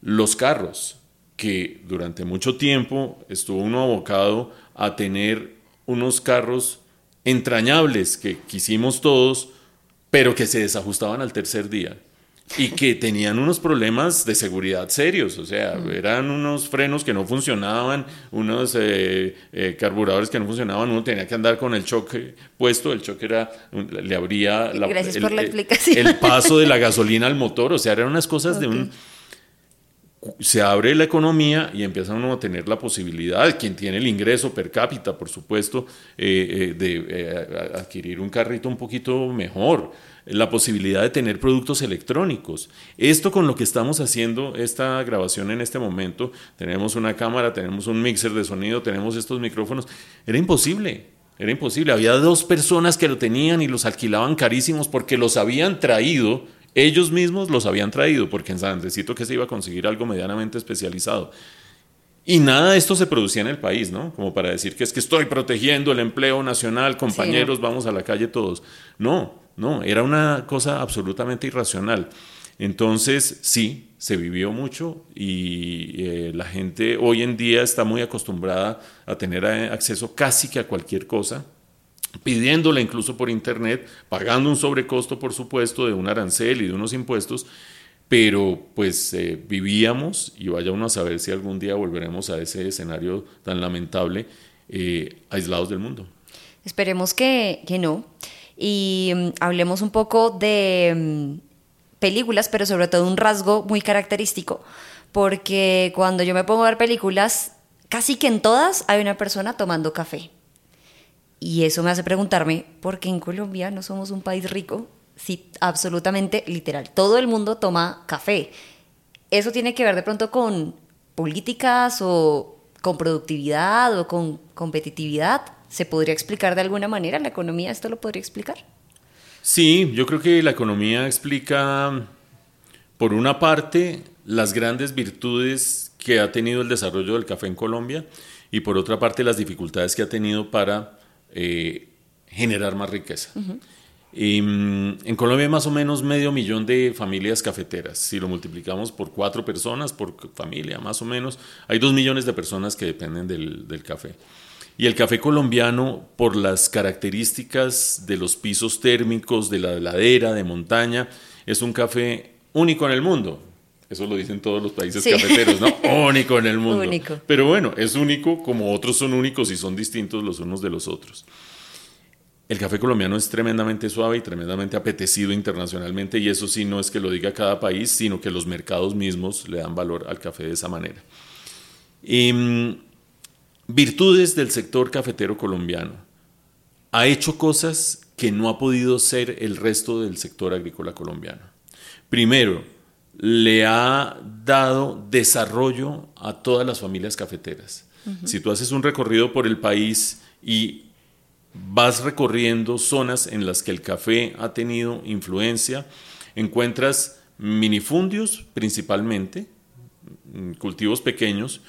Los carros, que durante mucho tiempo estuvo uno abocado a tener unos carros entrañables que quisimos todos, pero que se desajustaban al tercer día y que tenían unos problemas de seguridad serios, o sea, mm. eran unos frenos que no funcionaban, unos eh, eh, carburadores que no funcionaban, uno tenía que andar con el choque puesto, el choque era, le abría la, el, paso de la gasolina al motor, o sea, eran unas cosas de un se abre la economía y empieza uno a tener la posibilidad, quien tiene el ingreso per cápita, por supuesto, eh, eh, de eh, adquirir un carrito un poquito mejor, la posibilidad de tener productos electrónicos. Esto con lo que estamos haciendo esta grabación en este momento, tenemos una cámara, tenemos un mixer de sonido, tenemos estos micrófonos, era imposible. Era imposible. Había dos personas que lo tenían y los alquilaban carísimos porque los habían traído ellos mismos los habían traído, porque en San Andresito que se iba a conseguir algo medianamente especializado. Y nada de esto se producía en el país, ¿no? Como para decir que es que estoy protegiendo el empleo nacional, compañeros, vamos a la calle todos. No, no, era una cosa absolutamente irracional. Entonces, sí, se vivió mucho y eh, la gente hoy en día está muy acostumbrada a tener acceso casi que a cualquier cosa pidiéndola incluso por internet, pagando un sobrecosto, por supuesto, de un arancel y de unos impuestos, pero pues eh, vivíamos, y vaya uno a saber si algún día volveremos a ese escenario tan lamentable, eh, aislados del mundo. Esperemos que, que no. Y mm, hablemos un poco de mm, películas, pero sobre todo un rasgo muy característico, porque cuando yo me pongo a ver películas, casi que en todas hay una persona tomando café. Y eso me hace preguntarme, ¿por qué en Colombia no somos un país rico? Si absolutamente literal, todo el mundo toma café. ¿Eso tiene que ver de pronto con políticas o con productividad o con competitividad? ¿Se podría explicar de alguna manera? ¿La economía esto lo podría explicar? Sí, yo creo que la economía explica, por una parte, las grandes virtudes que ha tenido el desarrollo del café en Colombia y por otra parte las dificultades que ha tenido para eh, generar más riqueza. mm, en Colombia hay más o menos medio millón de familias cafeteras. Si lo multiplicamos por cuatro personas por familia, más o menos, hay dos millones de personas que dependen del, del café. Y el café colombiano, por las características de los pisos térmicos, de la ladera, de montaña, es un café único en el mundo. Eso lo dicen todos los países cafeteros, ¿no? <laughs> único en el mundo. Único. Pero bueno, es único como otros son únicos y son distintos los unos de los otros. El café colombiano es tremendamente suave y tremendamente apetecido internacionalmente y eso sí no es que lo diga cada país, sino que los mercados mismos le dan valor al café de esa manera. Mm, Virtudes del sector cafetero colombiano. Ha hecho cosas que no ha podido ser el resto del sector agrícola colombiano. Primero, le ha dado desarrollo a todas las familias cafeteras. Si tú haces un recorrido por el país y vas recorriendo zonas en las que el café ha tenido influencia, encuentras minifundios principalmente, mm, cultivos pequeños,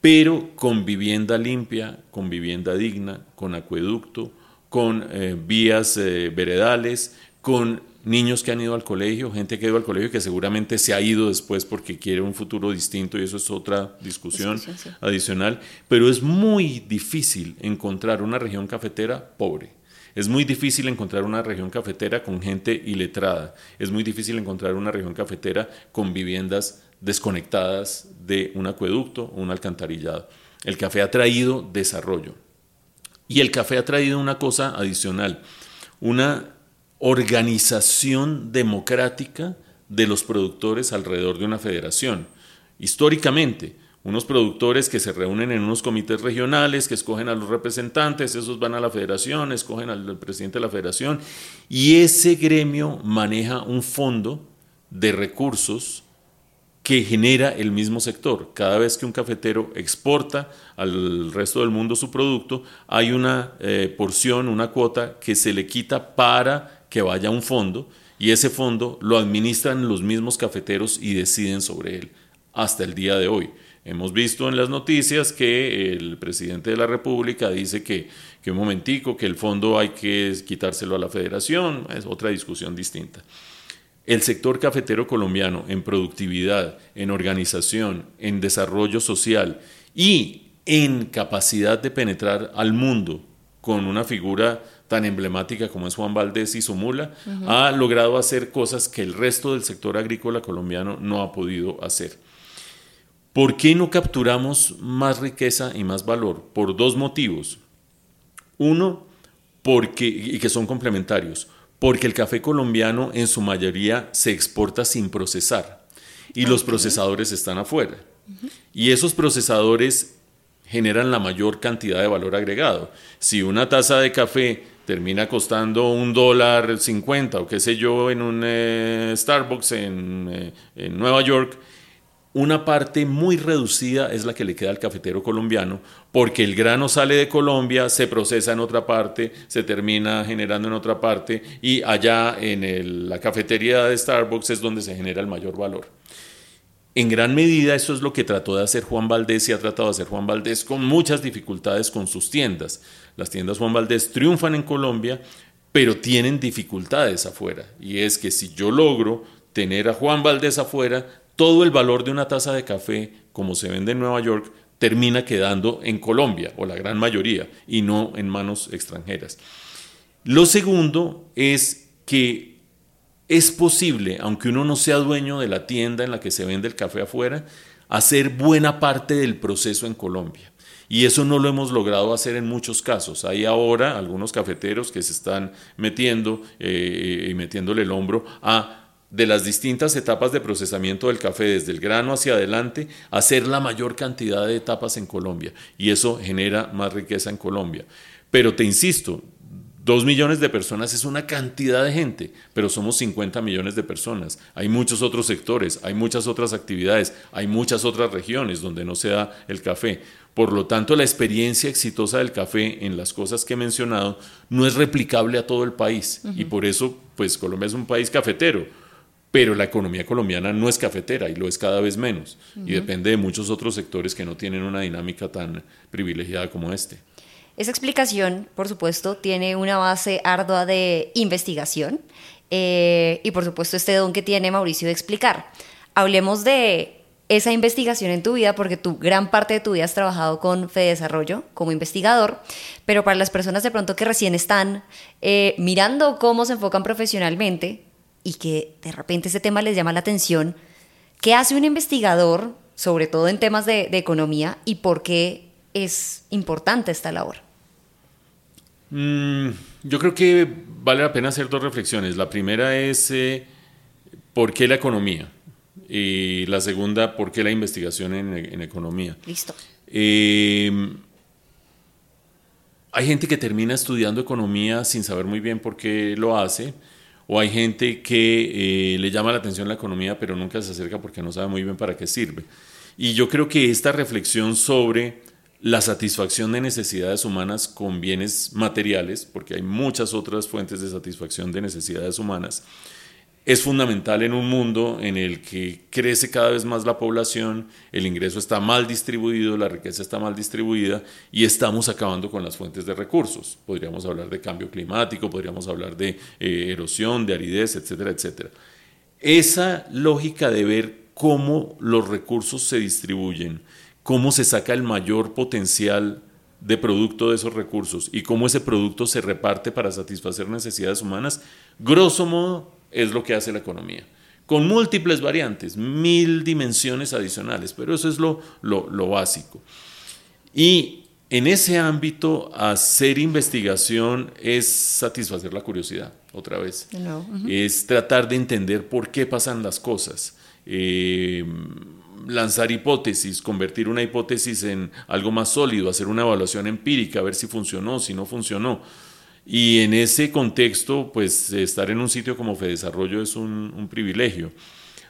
pero con vivienda limpia, con vivienda digna, con acueducto, con eh, vías eh, veredales, con niños que han ido al colegio, gente que ha ido al colegio que seguramente se ha ido después porque quiere un futuro distinto y eso es otra discusión, adicional, pero es muy difícil encontrar una región cafetera pobre. Es muy difícil encontrar una región cafetera con gente iletrada. Es muy difícil encontrar una región cafetera con viviendas desconectadas de un acueducto o un alcantarillado. El café ha traído desarrollo. Y el café ha traído una cosa adicional, una organización democrática de los productores alrededor de una federación. Históricamente, unos productores que se reúnen en unos comités regionales, que escogen a los representantes, esos van a la federación, escogen al presidente de la federación, y ese gremio maneja un fondo de recursos que genera el mismo sector. Cada vez que un cafetero exporta al resto del mundo su producto, hay una eh, porción, una cuota que se le quita para que vaya a un fondo y ese fondo lo administran los mismos cafeteros y deciden sobre él hasta el día de hoy. Hemos visto en las noticias que el presidente de la República dice que, que un momentico, que el fondo hay que quitárselo a la federación, es otra discusión distinta. El sector cafetero colombiano en productividad, en organización, en desarrollo social y en capacidad de penetrar al mundo con una figura tan emblemática como es Juan Valdés y su mula, ha logrado hacer cosas que el resto del sector agrícola colombiano no ha podido hacer. ¿Por qué no capturamos más riqueza y más valor? Por dos motivos. Uno, porque, y que son complementarios, porque el café colombiano en su mayoría se exporta sin procesar y los procesadores están afuera. Y esos procesadores generan la mayor cantidad de valor agregado. Si una taza de café termina costando un dólar cincuenta o qué sé yo en un eh, Starbucks en, eh, en, Nueva York, una parte muy reducida es la que le queda al cafetero colombiano, porque el grano sale de Colombia, se procesa en otra parte, se termina generando en otra parte y allá en la cafetería de Starbucks es donde se genera el mayor valor. En gran medida eso es lo que trató de hacer Juan Valdés y ha tratado de hacer Juan Valdés con muchas dificultades con sus tiendas. Las tiendas Juan Valdés triunfan en Colombia, pero tienen dificultades afuera. Y es que si yo logro tener a Juan Valdés afuera, todo el valor de una taza de café, como se vende en Nueva York, termina quedando en Colombia, o la gran mayoría, y no en manos extranjeras. Lo segundo es que es posible, aunque uno no sea dueño de la tienda en la que se vende el café afuera, hacer buena parte del proceso en Colombia. Y eso no lo hemos logrado hacer en muchos casos. Hay ahora algunos cafeteros que se están metiendo eh, y metiéndole el hombro a de las distintas etapas de procesamiento del café, desde el grano hacia adelante, hacer la mayor cantidad de etapas en Colombia. Y eso genera más riqueza en Colombia. Pero te insisto, Dos millones de personas es una cantidad de gente, pero somos 50 millones de personas. Hay muchos otros sectores, hay muchas otras actividades, hay muchas otras regiones donde no se da el café. Por lo tanto, la experiencia exitosa del café en las cosas que he mencionado no es replicable a todo el país. Y por eso, pues Colombia es un país cafetero, pero la economía colombiana no es cafetera y lo es cada vez menos. Y depende de muchos otros sectores que no tienen una dinámica tan privilegiada como este. Esa explicación, por supuesto, tiene una base ardua de investigación eh, y, por supuesto, este don que tiene Mauricio de explicar. Hablemos de esa investigación en tu vida, porque tú gran parte de tu vida has trabajado con Fede Desarrollo como investigador, pero para las personas de pronto que recién están eh, mirando cómo se enfocan profesionalmente y que de repente ese tema les llama la atención, ¿qué hace un investigador, sobre todo en temas de economía, y por qué es importante esta labor? Mm, yo creo que vale la pena hacer dos reflexiones. La primera es eh, por qué la economía y la segunda, por qué la investigación en, economía. Listo. Eh, hay gente que termina estudiando economía sin saber muy bien por qué lo hace, o hay gente que eh, le llama la atención la economía pero nunca se acerca porque no sabe muy bien para qué sirve. Y yo creo que esta reflexión sobre la satisfacción de necesidades humanas con bienes materiales, porque hay muchas otras fuentes de satisfacción de necesidades humanas, es fundamental en un mundo en el que crece cada vez más la población, el ingreso está mal distribuido, la riqueza está mal distribuida y estamos acabando con las fuentes de recursos. Podríamos hablar de cambio climático, podríamos hablar de eh, erosión, de aridez, etcétera, etcétera. Esa lógica de ver cómo los recursos se distribuyen, cómo se saca el mayor potencial de producto de esos recursos y cómo ese producto se reparte para satisfacer necesidades humanas, grosso modo es lo que hace la economía. Con múltiples variantes, mil dimensiones adicionales, pero eso es lo, lo, básico. Y en ese ámbito, hacer investigación es satisfacer la curiosidad, otra vez. Es tratar de entender por qué pasan las cosas. Eh, lanzar hipótesis, convertir una hipótesis en algo más sólido, hacer una evaluación empírica, ver si funcionó, si no funcionó. Y en ese contexto, pues estar en un sitio como Fedesarrollo es un, privilegio.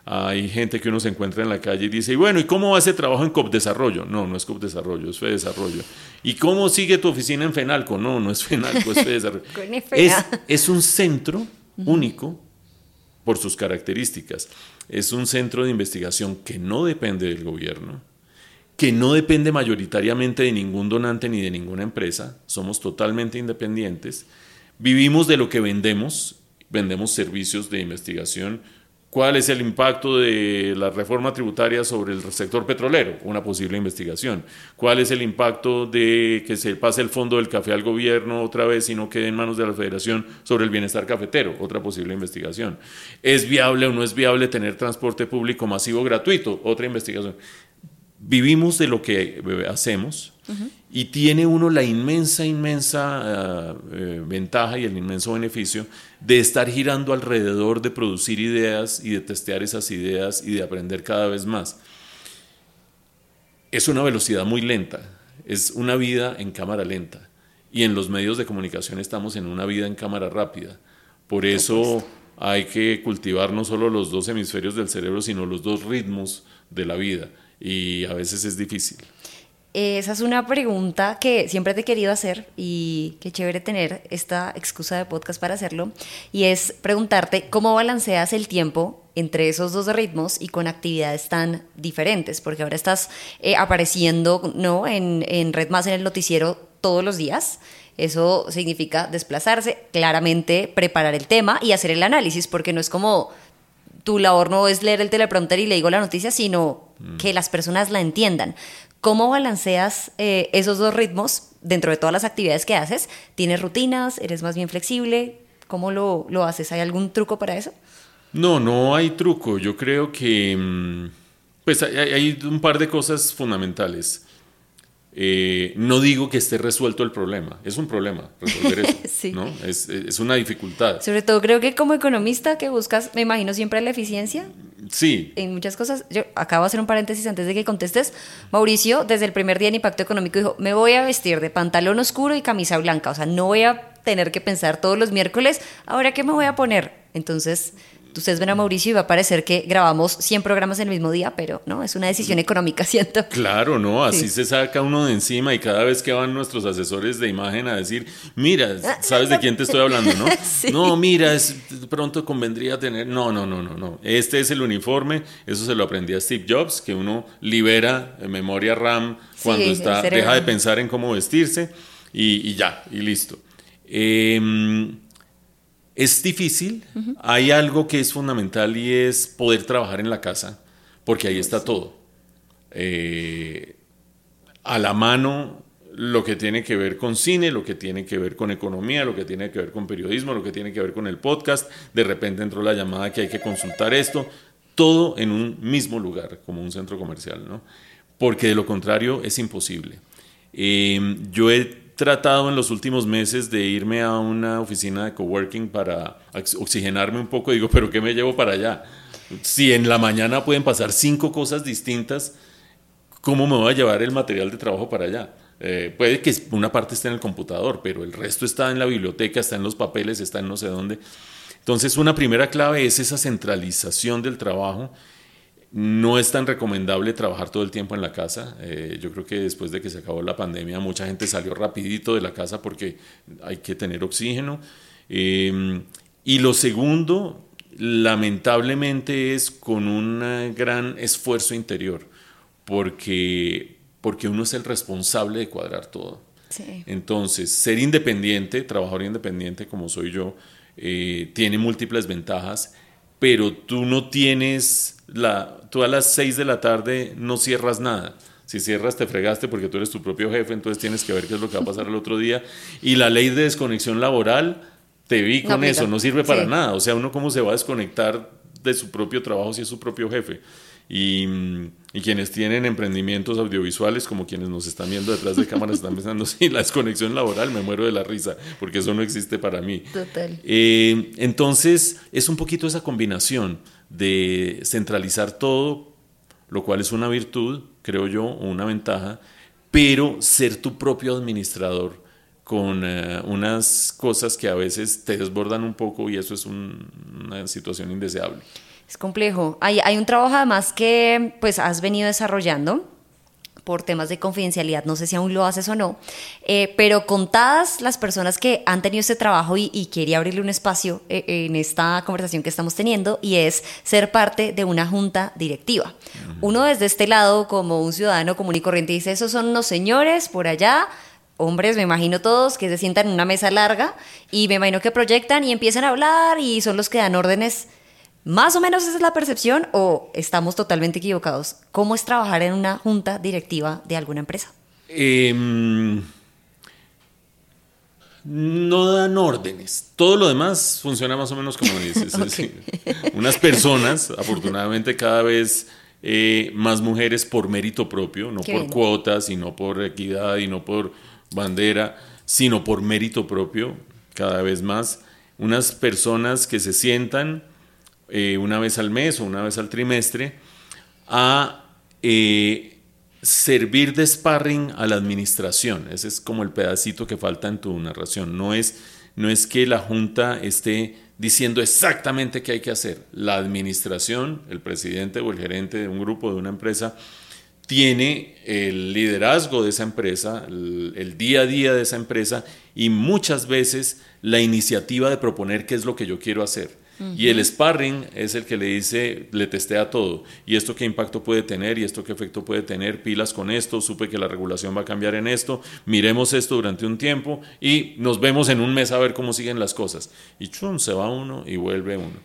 Hay gente que uno se encuentra en la calle y dice, y bueno, ¿y cómo va ese trabajo en COP Desarrollo? No, no es COP Desarrollo, es Fedesarrollo. ¿Y cómo sigue tu oficina en FENALCO? No, no es FENALCO, es Fedesarrollo. <laughs> es, es un centro único por sus características. Es un centro de investigación que no depende del gobierno, que no depende mayoritariamente de ningún donante ni de ninguna empresa, somos totalmente independientes, vivimos de lo que vendemos, vendemos servicios de investigación ¿Cuál es el impacto de la reforma tributaria sobre el sector petrolero? Una posible investigación. ¿Cuál es el impacto de que se pase el fondo del café al gobierno otra vez y no quede en manos de la federación sobre el bienestar cafetero? Otra posible investigación. ¿Es viable o no es viable tener transporte público masivo gratuito? Otra investigación vivimos de lo que eh, hacemos y tiene uno la inmensa, inmensa eh, eh, ventaja y el inmenso beneficio de estar girando alrededor de producir ideas y de testear esas ideas y de aprender cada vez más. Es una velocidad muy lenta, es una vida en cámara lenta y en los medios de comunicación estamos en una vida en cámara rápida. Por eso hay que cultivar no solo los dos hemisferios del cerebro, sino los dos ritmos de la vida y a veces es difícil. Esa es una pregunta que siempre te he querido hacer y qué chévere tener esta excusa de podcast para hacerlo. Y es preguntarte cómo balanceas el tiempo entre esos dos ritmos y con actividades tan diferentes, porque ahora estás eh, apareciendo ¿no? en, en Red Más en el noticiero todos los días. Eso significa desplazarse, claramente preparar el tema y hacer el análisis, porque no es como tu labor no es leer el teleprompter y le digo la noticia, sino mm. que las personas la entiendan. ¿Cómo balanceas eh, esos dos ritmos dentro de todas las actividades que haces? ¿Tienes rutinas? ¿Eres más bien flexible? ¿Cómo lo, lo haces? ¿Hay algún truco para eso? No, no hay truco. Yo creo que mm, pues hay un par de cosas fundamentales. Eh, no digo que esté resuelto el problema, es un problema resolver eso, <laughs> ¿no? Es, es, una dificultad. Sobre todo creo que como economista que buscas, me imagino siempre la eficiencia. Sí. En muchas cosas. Yo acabo de hacer un paréntesis antes de que contestes. Mauricio, desde el primer día en Impacto Económico, dijo, me voy a vestir de pantalón oscuro y camisa blanca, o sea, no voy a tener que pensar todos los miércoles, ahora qué me voy a poner. Entonces, ustedes ven a Mauricio y va a parecer que grabamos 100 programas en el mismo día, pero no, es una decisión económica, <laughs> siento. Claro, no, así se saca uno de encima y cada vez que van nuestros asesores de imagen a decir, mira, ¿sabes de quién te estoy hablando, no? <laughs> No, mira, es, pronto convendría tener, no, no, no, no, no, este es el uniforme, eso se lo aprendí a Steve Jobs, que uno libera memoria RAM cuando está, deja de pensar en cómo vestirse y, y ya, y listo. Eh, es difícil, hay algo que es fundamental y es poder trabajar en la casa, porque ahí está todo. Eh, a la mano lo que tiene que ver con cine, lo que tiene que ver con economía, lo que tiene que ver con periodismo, lo que tiene que ver con el podcast. De repente entró la llamada que hay que consultar esto. Todo en un mismo lugar, como un centro comercial, ¿no? Porque de lo contrario es imposible. Eh, yo he tratado en los últimos meses de irme a una oficina de coworking para oxigenarme un poco. Digo, pero ¿qué me llevo para allá? Si en la mañana pueden pasar cinco cosas distintas, ¿cómo me voy a llevar el material de trabajo para allá? Eh, puede que una parte esté en el computador, pero el resto está en la biblioteca, está en los papeles, está en no sé dónde. Entonces, una primera clave es esa centralización del trabajo. No es tan recomendable trabajar todo el tiempo en la casa. Eh, yo creo que después de que se acabó la pandemia, mucha gente salió rapidito de la casa porque hay que tener oxígeno. Eh, y lo segundo, lamentablemente, es con un gran esfuerzo interior, porque, porque uno es el responsable de cuadrar todo. Entonces, ser independiente, trabajador independiente como soy yo, eh, tiene múltiples ventajas, pero tú no tienes, la, tú a las 6 de la tarde no cierras nada. Si cierras te fregaste porque tú eres tu propio jefe, entonces tienes que ver qué es lo que va a <laughs> pasar el otro día. Y la ley de desconexión laboral, te vi con eso, no sirve para nada. O sea, uno cómo se va a desconectar de su propio trabajo si es su propio jefe. Y, y, quienes tienen emprendimientos audiovisuales, como quienes nos están viendo detrás de <laughs> cámaras, están pensando, sí, la desconexión laboral, me muero de la risa, porque eso no existe para mí. Total. Eh, entonces, es un poquito esa combinación de centralizar todo, lo cual es una virtud, creo yo, una ventaja, pero ser tu propio administrador con eh, unas cosas que a veces te desbordan un poco y eso es una situación indeseable. Es complejo. Hay, hay un trabajo además que pues has venido desarrollando por temas de confidencialidad, no sé si aún lo haces o no, eh, pero contadas las personas que han tenido este trabajo y, quería abrirle un espacio eh, en esta conversación que estamos teniendo y es ser parte de una junta directiva. Uno desde este lado, como un ciudadano común y corriente, dice, esos son los señores por allá hombres, me imagino todos, que se sientan en una mesa larga y me imagino que proyectan y empiezan a hablar y son los que dan órdenes. Más o menos esa es la percepción o estamos totalmente equivocados. ¿Cómo es trabajar en una junta directiva de alguna empresa? Em, no dan órdenes. Todo lo demás funciona más o menos como <laughs> dices. unas personas, afortunadamente cada vez eh, más mujeres por mérito propio, no por cuotas y no por equidad y no por bandera, sino por mérito propio, cada vez más. Unas personas que se sientan eh, una vez al mes o una vez al trimestre a eh, servir de sparring a la administración. Ese es como el pedacito que falta en tu narración. No es, no es que la Junta esté diciendo exactamente qué hay que hacer. La administración, el presidente o el gerente de un grupo, de una empresa, tiene el liderazgo de esa empresa, el, día a día de esa empresa y muchas veces la iniciativa de proponer qué es lo que yo quiero hacer. Y el sparring es el que le dice, le testea todo. Y esto qué impacto puede tener, y esto qué efecto puede tener, pilas con esto, supe que la regulación va a cambiar en esto, miremos esto durante un tiempo y nos vemos en un mes a ver cómo siguen las cosas. Y chum, se va uno y vuelve uno.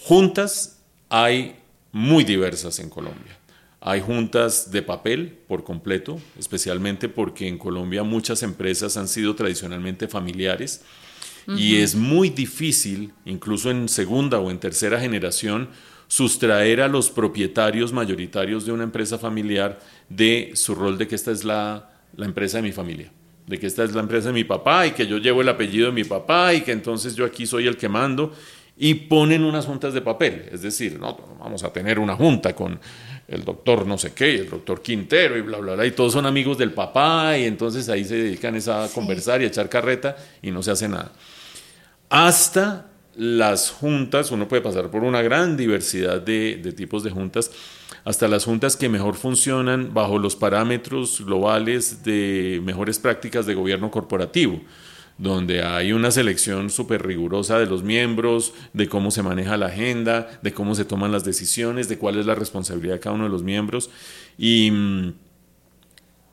Juntas hay muy diversas en Colombia. Hay juntas de papel por completo, especialmente porque en Colombia muchas empresas han sido tradicionalmente familiares y es muy difícil, incluso en segunda o en tercera generación, sustraer a los propietarios mayoritarios de una empresa familiar de su rol de que esta es la, la empresa de mi familia de que esta es la empresa de mi papá y que yo llevo el apellido de mi papá y que entonces yo aquí soy el que mando y ponen unas juntas de papel, es decir, no, vamos a tener una junta con el doctor no sé qué, el doctor Quintero y bla, bla, bla, y todos son amigos del papá y entonces ahí se dedican a conversar y a echar carreta y no se hace nada. Hasta las juntas, uno puede pasar por una gran diversidad de, tipos de juntas, hasta las juntas que mejor funcionan bajo los parámetros globales de mejores prácticas de gobierno corporativo donde hay una selección súper rigurosa de los miembros, de cómo se maneja la agenda, de cómo se toman las decisiones, de cuál es la responsabilidad de cada uno de los miembros. Y,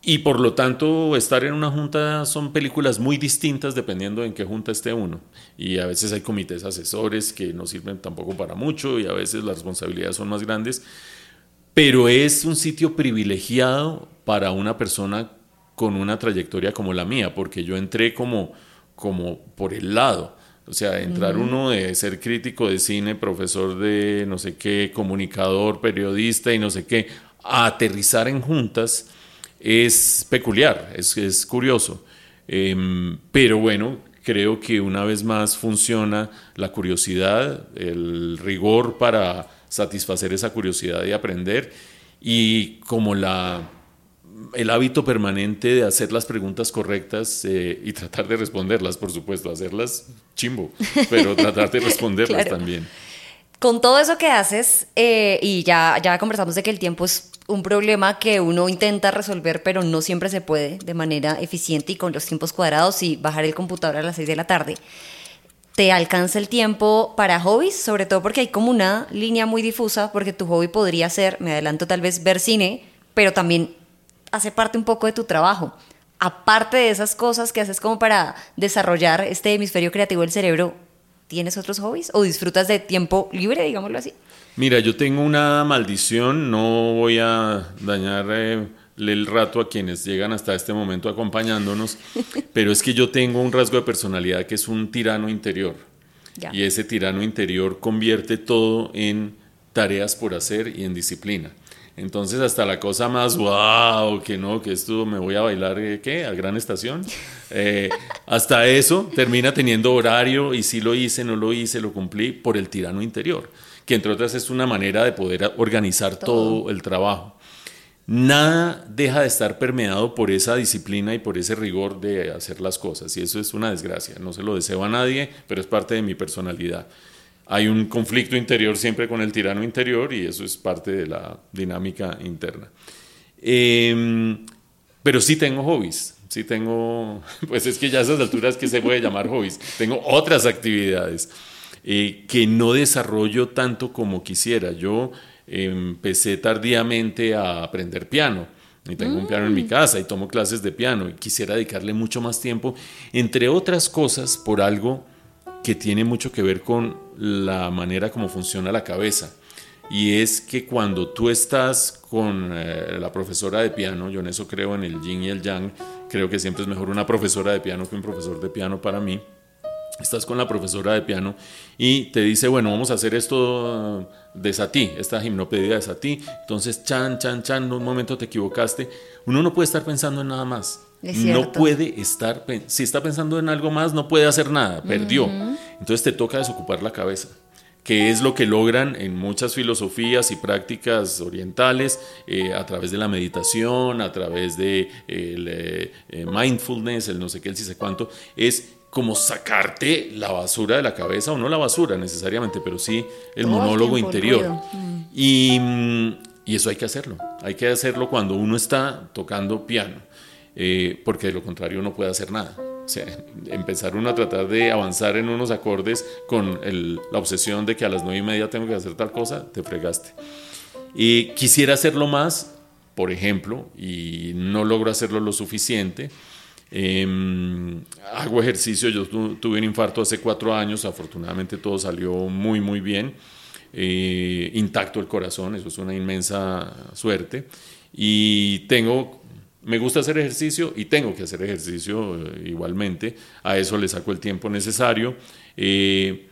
y por lo tanto, estar en una junta son películas muy distintas dependiendo en qué junta esté uno. Y a veces hay comités asesores que no sirven tampoco para mucho y a veces las responsabilidades son más grandes. Pero es un sitio privilegiado para una persona con una trayectoria como la mía, porque yo entré como como por el lado. O sea, entrar uno de ser crítico de cine, profesor de no sé qué, comunicador, periodista y no sé qué, a aterrizar en juntas es peculiar, es, es curioso. Em, pero bueno, creo que una vez más funciona la curiosidad, el rigor para satisfacer esa curiosidad y aprender y como la el hábito permanente de hacer las preguntas correctas eh, y tratar de responderlas, por supuesto, hacerlas chimbo, pero tratar de <laughs> responderlas también. Con todo eso que haces, eh, y ya, ya conversamos de que el tiempo es un problema que uno intenta resolver, pero no siempre se puede de manera eficiente y con los tiempos cuadrados y bajar el computador a las 6 de la tarde. ¿Te alcanza el tiempo para hobbies? Sobre todo porque hay como una línea muy difusa, porque tu hobby podría ser, me adelanto tal vez, ver cine, pero también hace parte un poco de tu trabajo. Aparte de esas cosas que haces como para desarrollar este hemisferio creativo del cerebro, ¿tienes otros hobbies o disfrutas de tiempo libre, digámoslo así? Mira, yo tengo una maldición, no voy a dañarle el rato a quienes llegan hasta este momento acompañándonos, <laughs> pero es que yo tengo un rasgo de personalidad que es un tirano interior. Y ese tirano interior convierte todo en tareas por hacer y en disciplina. Entonces hasta la cosa más wow, que no, que esto me voy a bailar, eh, ¿qué? A gran estación. <laughs> Eh, hasta eso termina teniendo horario y si lo hice, no lo hice, lo cumplí por el tirano interior, que entre otras es una manera de poder organizar todo, el trabajo. Nada deja de estar permeado por esa disciplina y por ese rigor de hacer las cosas y eso es una desgracia. No se lo deseo a nadie, pero es parte de mi personalidad hay un conflicto interior siempre con el tirano interior y eso es parte de la dinámica interna. Em, pero sí tengo hobbies, sí tengo, <laughs> pues es que ya a esas alturas que se puede llamar hobbies, tengo otras actividades eh, que no desarrollo tanto como quisiera. Yo empecé tardíamente a aprender piano. Y tengo un piano en mi mm. casa y tomo clases de piano y quisiera dedicarle mucho más tiempo, entre otras cosas, por algo que tiene mucho que ver con la manera como funciona la cabeza. Y es que cuando tú estás con eh, la profesora de piano, yo en eso creo en el yin y el yang, creo que siempre es mejor una profesora de piano que un profesor de piano para mí. Estás con la profesora de piano y te dice, bueno, vamos a hacer esto de Sati, esta gimnopedia de Sati. Entonces, chan, chan, chan, en un momento te equivocaste. Uno no puede estar pensando en nada más no puede estar, si está pensando en algo más, no puede hacer nada, perdió. Entonces te toca desocupar la cabeza, que es lo que logran en muchas filosofías y prácticas orientales eh, a través de la meditación, a través de eh, eh, mindfulness, el no sé qué, el si sé cuánto, es como sacarte la basura de la cabeza, o no la basura necesariamente, pero sí el monólogo interior. Mm. Y, y eso hay que hacerlo, hay que hacerlo cuando uno está tocando piano eh, porque de lo contrario no puede hacer nada. O sea, empezar uno a tratar de avanzar en unos acordes con la obsesión de que a las nueve y media tengo que hacer tal cosa, te fregaste. Y quisiera hacerlo más, por ejemplo, y no logro hacerlo lo suficiente. Em, hago ejercicio, yo tuve un infarto hace cuatro años, afortunadamente todo salió muy, muy bien. Eh, intacto el corazón, eso es una inmensa suerte. Y tengo me gusta hacer ejercicio y tengo que hacer ejercicio eh, igualmente. A eso le saco el tiempo necesario. Eh,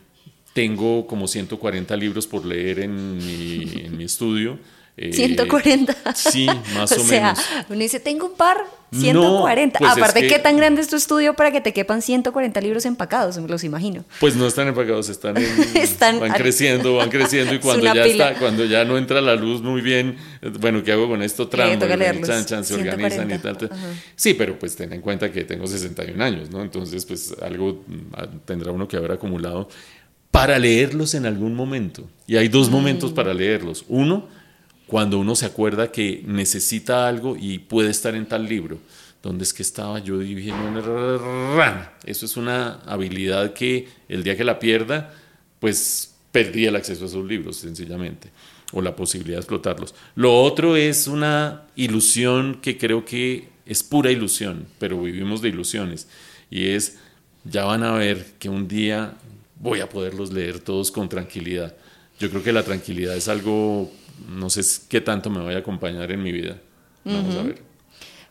tengo como 140 libros por leer en mi, en mi estudio. 140. Eh, sí, más <laughs> o, sea, Uno dice, tengo un par, 140. Pues Aparte, ¿qué tan grande es tu estudio para que te quepan 140 libros empacados? Me los imagino. Pues no están empacados, están, en, <laughs> van creciendo, van creciendo y <laughs> cuando ya está, cuando ya no entra la luz muy bien, bueno, ¿qué hago con esto? Tramo, chan, chan, se organizan y tal. Sí, pero pues ten en cuenta que tengo 61 años, ¿no? Entonces, pues algo mm, tendrá uno que haber acumulado para leerlos en algún momento. Y hay dos momentos mm. para leerlos. Uno, cuando uno se acuerda que necesita algo y puede estar en tal libro. ¿Dónde es que estaba yo dirigiendo? Eso es una habilidad que el día que la pierda, pues perdí el acceso a esos libros, sencillamente, o la posibilidad de explotarlos. Lo otro es una ilusión que creo que es pura ilusión, pero vivimos de ilusiones, y es, ya van a ver que un día voy a poderlos leer todos con tranquilidad. Yo creo que la tranquilidad es algo no sé qué tanto me voy a acompañar en mi vida. Vamos a ver.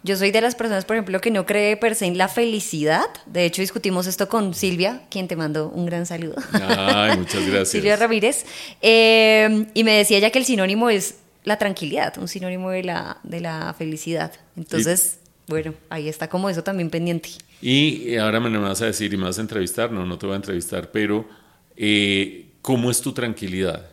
Yo soy de las personas, por ejemplo, que no cree per se en la felicidad. De hecho, discutimos esto con Silvia, quien te mandó un gran saludo. Ay, muchas <laughs> gracias. Silvia Ramírez. Eh, y me decía ella que el sinónimo es la tranquilidad, un sinónimo de la, de la felicidad. Entonces, bueno, ahí está como eso también pendiente. Y ahora me vas a decir, y me vas a entrevistar, no, no te voy a entrevistar, pero eh, ¿cómo es tu tranquilidad?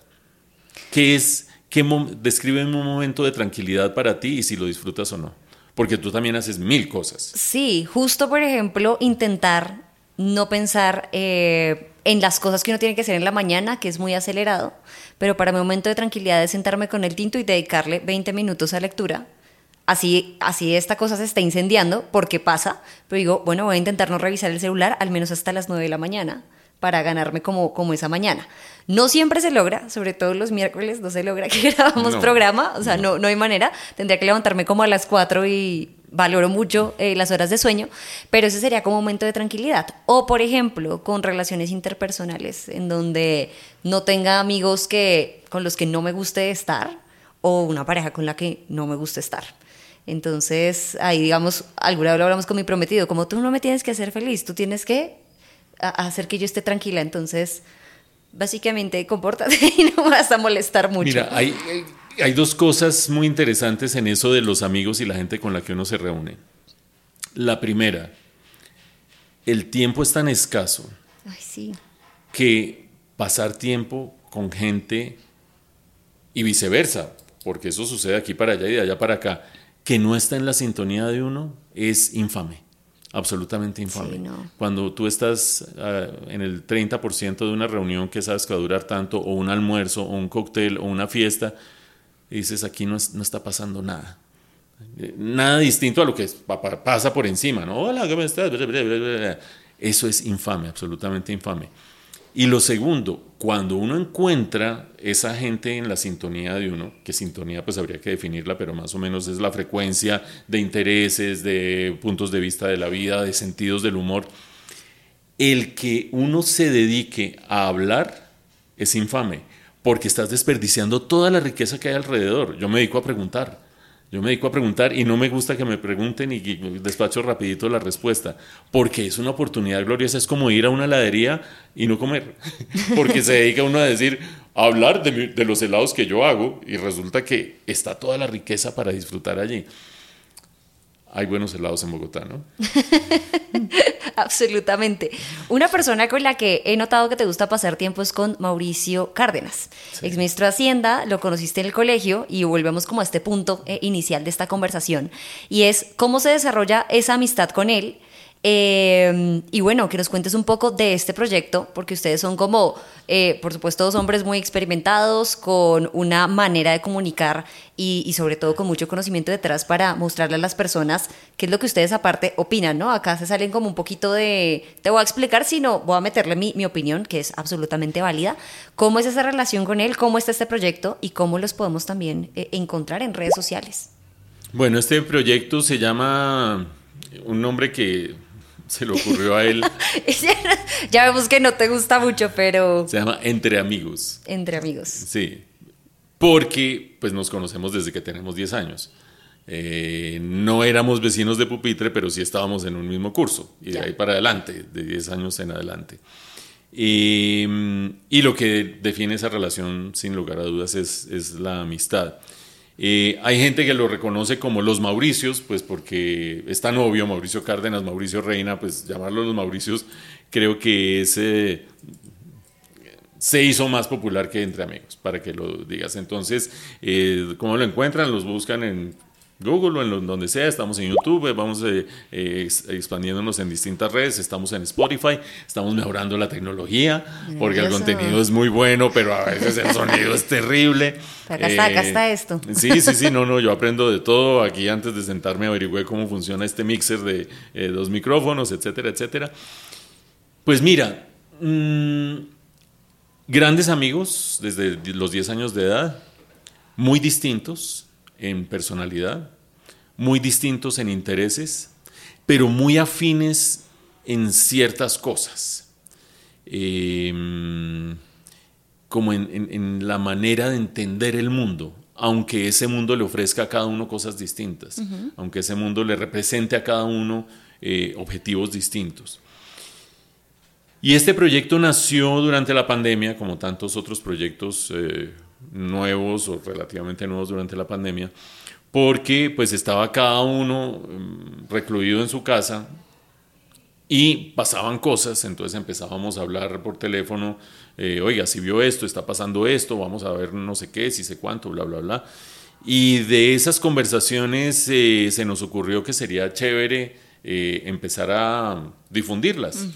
¿Qué es, qué describe un momento de tranquilidad para ti y si lo disfrutas o no? porque tú también haces mil cosas. Sí, justo por ejemplo, intentar no pensar eh, en las cosas que uno tiene que hacer en la mañana, que es muy acelerado, pero para mi momento de tranquilidad es sentarme con el tinto y dedicarle 20 minutos a lectura. Así, así esta cosa se está incendiando, porque pasa, pero digo, bueno, voy a intentar no revisar el celular al menos hasta las 9 de la mañana para ganarme como, como esa mañana. No siempre se logra, sobre todo los miércoles no se logra <laughs> que grabamos programa, o sea, no. no. hay manera. Tendría que levantarme como a las 4 y valoro mucho eh, las horas de sueño, pero ese sería como un momento de tranquilidad. O, por ejemplo, con relaciones interpersonales, en donde no tenga amigos que, con los que no me guste estar o una pareja con la que no me guste estar. Entonces, ahí digamos, alguna vez lo hablamos con mi prometido, como tú no me tienes que hacer feliz, tú tienes que hacer que yo esté tranquila. Entonces, básicamente, compórtate <laughs> y no vas a molestar mucho. Mira, hay, hay dos cosas muy interesantes en eso de los amigos y la gente con la que uno se reúne. La primera, el tiempo es tan escaso que pasar tiempo con gente y viceversa, porque eso sucede aquí para allá y de allá para acá, que no está en la sintonía de uno, es infame absolutamente infame. Cuando tú estás ah, en el 30% de una reunión que sabes que va a durar tanto, o un almuerzo, o un cóctel, o una fiesta, y dices, aquí no, no está pasando nada. Eh, nada distinto a lo que pasa por encima, ¿no? Hola, ¿cómo estás? Eso es infame, absolutamente infame. Y lo segundo, cuando uno encuentra esa gente en la sintonía de uno, que sintonía pues habría que definirla, pero más o menos es la frecuencia de intereses, de puntos de vista de la vida, de sentidos del humor, el que uno se dedique a hablar es infame, porque estás desperdiciando toda la riqueza que hay alrededor. Yo me dedico a preguntar. Yo me dedico a preguntar y no me gusta que me pregunten y despacho rapidito la respuesta, porque es una oportunidad gloriosa, es como ir a una heladería y no comer, <laughs> porque se dedica uno a decir, a hablar de, de los helados que yo hago y resulta que está toda la riqueza para disfrutar allí. Hay buenos helados en Bogotá, ¿no? <laughs> <laughs> Absolutamente. Una persona con la que he notado que te gusta pasar tiempo es con Mauricio Cárdenas, ex ministro de Hacienda, lo conociste en el colegio y volvemos como a este punto eh, inicial de esta conversación y es cómo se desarrolla esa amistad con él Em, y bueno, que nos cuentes un poco de este proyecto, porque ustedes son como, eh, por supuesto, dos hombres muy experimentados, con una manera de comunicar y, sobre todo con mucho conocimiento detrás para mostrarle a las personas qué es lo que ustedes aparte opinan, ¿no? Acá se salen como un poquito de, te voy a explicar, sino voy a meterle mi, mi opinión, que es absolutamente válida, cómo es esa relación con él, cómo está este proyecto y cómo los podemos también eh, encontrar en redes sociales. Bueno, este proyecto se llama un nombre que se le ocurrió a él. <laughs> ya vemos que no te gusta mucho, pero... Se llama Entre Amigos. Entre Amigos. Sí, porque pues nos conocemos desde que tenemos 10 años. Eh, no éramos vecinos de pupitre, pero sí estábamos en un mismo curso, y de ahí para adelante, de 10 años en adelante. Y, y, lo que define esa relación, sin lugar a dudas, es, es la amistad. Eh, hay gente que lo reconoce como los Mauricios, pues porque es tan obvio, Mauricio Cárdenas, Mauricio Reina, pues llamarlo los Mauricios creo que ese se hizo más popular que entre amigos, para que lo digas. Entonces, eh, ¿cómo lo encuentran? Los buscan en Google o en donde sea, estamos en YouTube, vamos eh, eh, expandiéndonos en distintas redes, estamos en Spotify, estamos mejorando la tecnología, porque el contenido es muy bueno, pero a veces el sonido es terrible. Acá está, acá está eh, esto. Sí, sí, sí, no, no, yo aprendo de todo. Aquí antes de sentarme averigüé cómo funciona este mixer de dos micrófonos, etcétera, etcétera. Pues mira, mm, grandes amigos desde los 10 años de edad, muy distintos en personalidad, muy distintos en intereses, pero muy afines en ciertas cosas. Em, como en, la manera de entender el mundo, aunque ese mundo le ofrezca a cada uno cosas distintas, aunque ese mundo le represente a cada uno eh, objetivos distintos. Y este proyecto nació durante la pandemia, como tantos otros proyectos eh, nuevos o relativamente nuevos durante la pandemia, porque pues estaba cada uno mm, recluido en su casa y pasaban cosas, entonces empezábamos a hablar por teléfono, eh, oiga, si vio esto, está pasando esto, vamos a ver no sé qué, si sé cuánto, bla, bla, bla. Y de esas conversaciones eh, se nos ocurrió que sería chévere eh, empezar a difundirlas,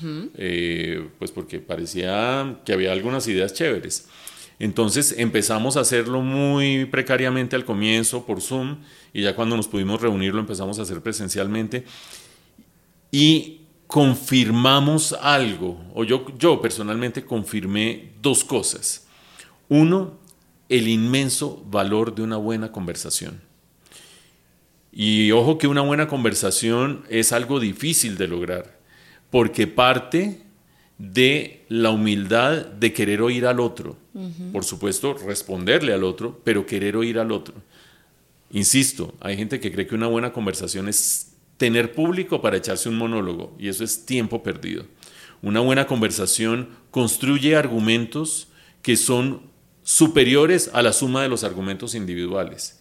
pues porque parecía que había algunas ideas chéveres. Entonces empezamos a hacerlo muy precariamente al comienzo por Zoom y ya cuando nos pudimos reunir lo empezamos a hacer presencialmente y confirmamos algo, o yo, yo personalmente confirmé dos cosas. Uno, el inmenso valor de una buena conversación. Y ojo que una buena conversación es algo difícil de lograr, porque parte de la humildad de querer oír al otro. Por supuesto, responderle al otro, pero querer oír al otro. Insisto, hay gente que cree que una buena conversación es tener público para echarse un monólogo, y eso es tiempo perdido. Una buena conversación construye argumentos que son superiores a la suma de los argumentos individuales.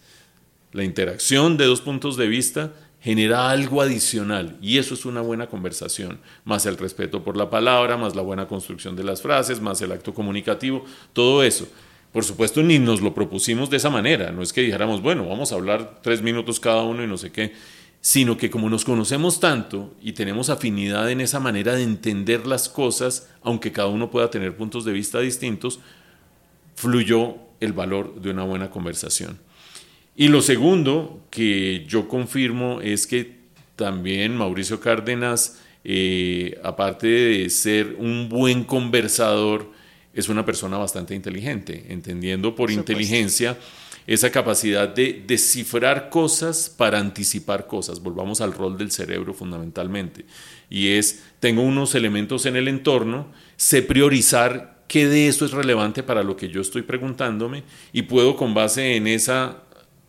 La interacción de dos puntos de vista genera algo adicional y eso es una buena conversación, más el respeto por la palabra, más la buena construcción de las frases, más el acto comunicativo, todo eso. Por supuesto, ni nos lo propusimos de esa manera, no es que dijéramos, bueno, vamos a hablar tres minutos cada uno y no sé qué, sino que como nos conocemos tanto y tenemos afinidad en esa manera de entender las cosas, aunque cada uno pueda tener puntos de vista distintos, fluyó el valor de una buena conversación. Y lo segundo que yo confirmo es que también Mauricio Cárdenas, eh, aparte de ser un buen conversador, es una persona bastante inteligente, entendiendo por inteligencia esa capacidad de descifrar cosas para anticipar cosas. Volvamos al rol del cerebro fundamentalmente. Y es, tengo unos elementos en el entorno, sé priorizar qué de eso es relevante para lo que yo estoy preguntándome y puedo con base en esa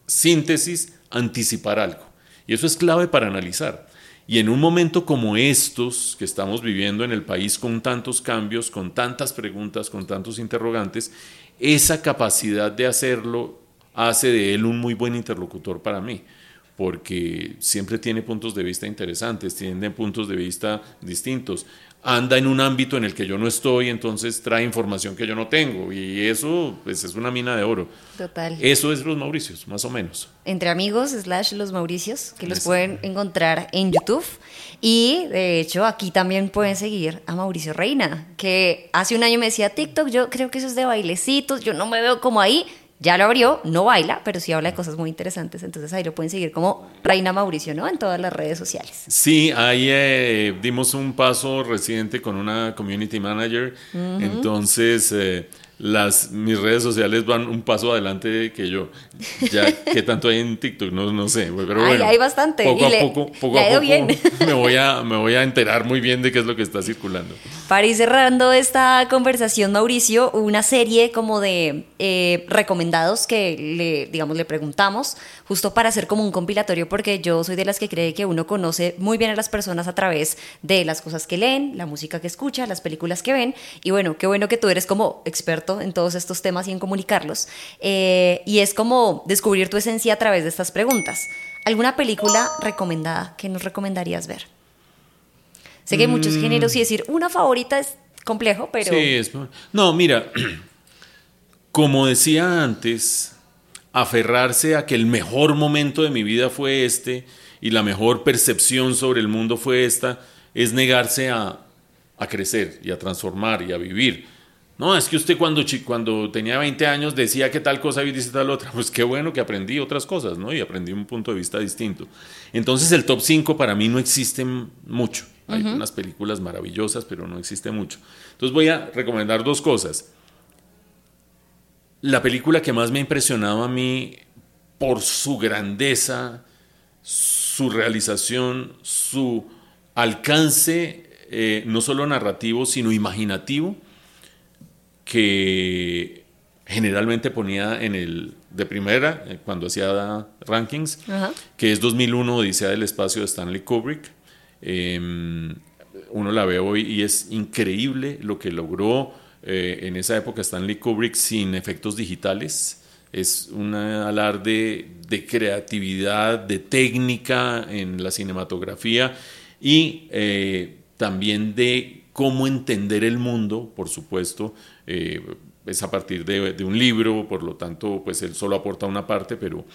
síntesis anticipar algo. Y eso es clave para analizar. Y en un momento como estos que estamos viviendo en el país con tantos cambios, con tantas preguntas, con tantos interrogantes, esa capacidad de hacerlo hace de él un muy buen interlocutor para mí porque siempre tiene puntos de vista interesantes, tiene puntos de vista distintos. Anda en un ámbito en el que yo no estoy, entonces trae información que yo no tengo y eso pues, es una mina de oro. Total. Eso es Los Mauricios, más o menos. Entre amigos, slash Los Mauricios, que los pueden encontrar en YouTube. Y de hecho aquí también pueden seguir a Mauricio Reina, que hace un año me decía TikTok, yo creo que eso es de bailecitos, yo no me veo como ahí ya lo abrió, no baila, pero sí habla de cosas muy interesantes. Entonces ahí lo pueden seguir como Reina Mauricio, ¿no? En todas las redes sociales. Sí, ahí eh, dimos un paso reciente con una community manager. Entonces, eh, las, mis redes sociales van un paso adelante que yo. Ya, <laughs> ¿qué tanto hay en TikTok? No, no sé, pero bueno. hay bastante. Poco a poco, poco a poco <laughs> Me, voy a, me voy a enterar muy bien de qué es lo que está <laughs> circulando. Para ir cerrando esta conversación, Mauricio, una serie como de eh, recomendados que le, digamos, le preguntamos, justo para hacer como un compilatorio, porque yo soy de las que cree que uno conoce muy bien a las personas a través de las cosas que leen, la música que escucha, las películas que ven. Y bueno, qué bueno que tú eres como experto en todos estos temas y en comunicarlos. Eh, y es como descubrir tu esencia a través de estas preguntas. ¿Alguna película recomendada que nos recomendarías ver? Sé que hay muchos mm. géneros y decir una favorita es complejo, pero... Sí, es... No, mira, <clears throat> como decía antes, aferrarse a que el mejor momento de mi vida fue este y la mejor percepción sobre el mundo fue esta, es negarse a, a crecer y a transformar y a vivir. No, es que usted cuando, cuando tenía 20 años decía que tal cosa y dice tal otra. <laughs> Pues qué bueno que aprendí otras cosas, ¿no? Y aprendí un punto de vista distinto. Entonces el top 5 para mí no existe mucho. Hay unas películas maravillosas, pero no existe mucho. Entonces voy a recomendar dos cosas. La película que más me ha impresionado a mí por su grandeza, su realización, su alcance, eh, no solo narrativo, sino imaginativo, que generalmente ponía en el de primera, eh, cuando hacía rankings, que es 2001, Odisea del Espacio de Stanley Kubrick. Em, uno la ve hoy y es increíble lo que logró eh, en esa época Stanley Kubrick sin efectos digitales. Es un alarde de creatividad, de técnica en la cinematografía y eh, también de cómo entender el mundo, por supuesto, eh, es a partir de, de, un libro, por lo tanto, pues él solo aporta una parte, pero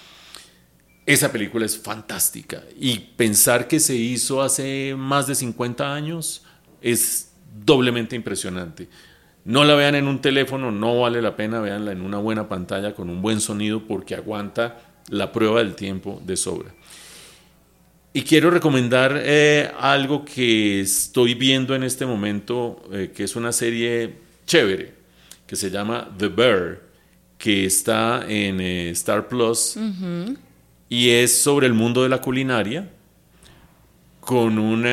esa película es fantástica. Y pensar que se hizo hace más de 50 años es doblemente impresionante. No la vean en un teléfono, no vale la pena, veanla en una buena pantalla con un buen sonido porque aguanta la prueba del tiempo de sobra. Y quiero recomendar eh, algo que estoy viendo en este momento, eh, que es una serie chévere, que se llama The Bear, que está en eh, Star Plus y es sobre el mundo de la culinaria, con un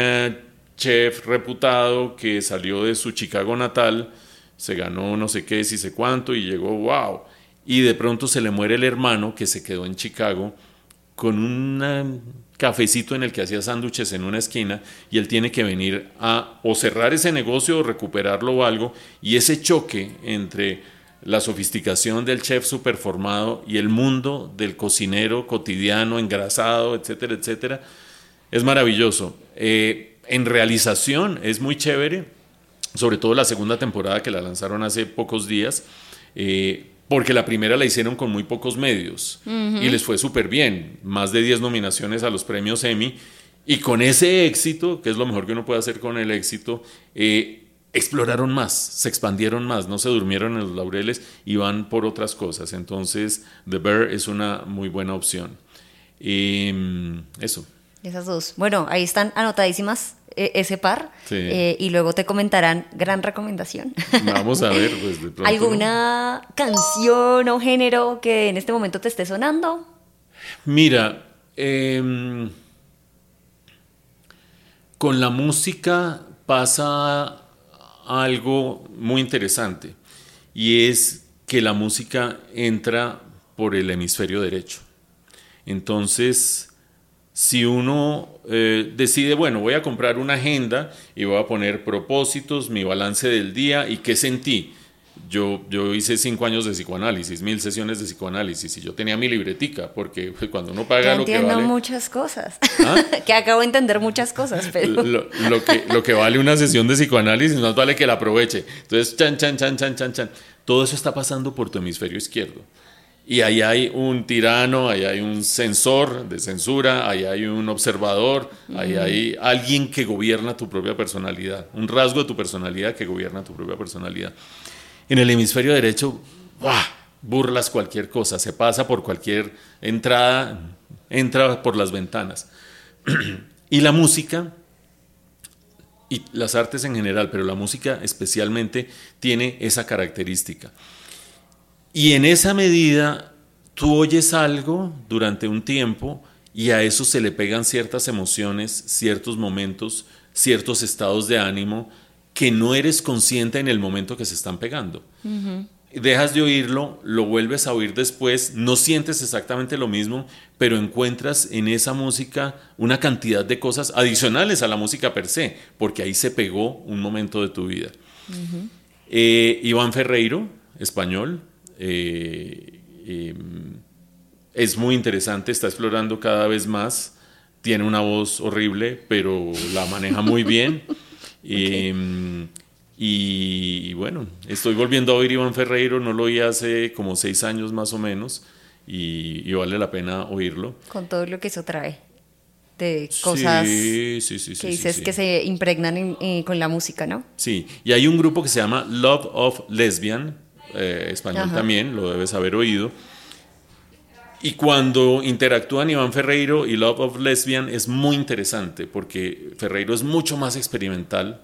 chef reputado que salió de su Chicago natal, se ganó no sé qué, si sé cuánto, y llegó, wow. Y de pronto se le muere el hermano que se quedó en Chicago con un cafecito en el que hacía sándwiches en una esquina y él tiene que venir a o cerrar ese negocio o recuperarlo o algo y ese choque entre la sofisticación del chef superformado y el mundo del cocinero cotidiano, engrasado, etcétera, etcétera, es maravilloso. Eh, en realización es muy chévere, sobre todo la segunda temporada que la lanzaron hace pocos días. Eh, porque la primera la hicieron con muy pocos medios y les fue súper bien, más de 10 nominaciones a los premios Emmy, y con ese éxito, que es lo mejor que uno puede hacer con el éxito, eh, exploraron más, se expandieron más, no se durmieron en los laureles y van por otras cosas. Entonces, The Bear es una muy buena opción. Em, eso. Esas dos. Bueno, ahí están anotadísimas e, ese par eh, y luego te comentarán gran recomendación. Vamos a <laughs> ver, pues de pronto, ¿Alguna canción o género que en este momento te esté sonando? Mira, em, con la música pasa algo muy interesante y es que la música entra por el hemisferio derecho. Entonces, si uno eh, decide, bueno, voy a comprar una agenda y voy a poner propósitos, mi balance del día y qué sentí. Yo, yo hice cinco años de psicoanálisis, mil sesiones de psicoanálisis y yo tenía mi libretica, porque <laughs> pues, cuando uno paga lo que vale... entiendo muchas cosas, ¿Ah? <laughs> que acabo de entender muchas cosas, pero... Lo, lo, que, lo que vale una sesión de psicoanálisis no vale que la aproveche. Entonces, chan, chan, chan, chan, chan, chan. Todo eso está pasando por tu hemisferio izquierdo y ahí hay un tirano, ahí hay un censor de censura, ahí hay un observador, ahí hay alguien que gobierna tu propia personalidad, un rasgo de tu personalidad que gobierna tu propia personalidad. En el hemisferio derecho, burlas cualquier cosa, se pasa por cualquier entrada, entra por las ventanas. <clears throat> y la música, y las artes en general, pero la música especialmente, tiene esa característica y en esa medida, tú oyes algo durante un tiempo y a eso se le pegan ciertas emociones, ciertos momentos, ciertos estados de ánimo que no eres consciente en el momento que se están pegando. Dejas de oírlo, lo vuelves a oír después, no sientes exactamente lo mismo, pero encuentras en esa música una cantidad de cosas adicionales a la música per se, porque ahí se pegó un momento de tu vida. Eh, Iván Ferreiro, español, eh, em, es muy interesante, está explorando cada vez más, tiene una voz horrible, pero la maneja muy bien. <laughs> Em, y, bueno, estoy volviendo a oír Iván Ferreiro, no lo oí hace como seis años más o menos, y, vale la pena oírlo. Con todo lo que eso trae de cosas que dices que se impregnan con la música, ¿no? Sí, y hay un grupo que se llama Love of Lesbian, eh, español también, lo debes haber oído. Y cuando interactúan Iván Ferreiro y Love of Lesbian es muy interesante porque Ferreiro es mucho más experimental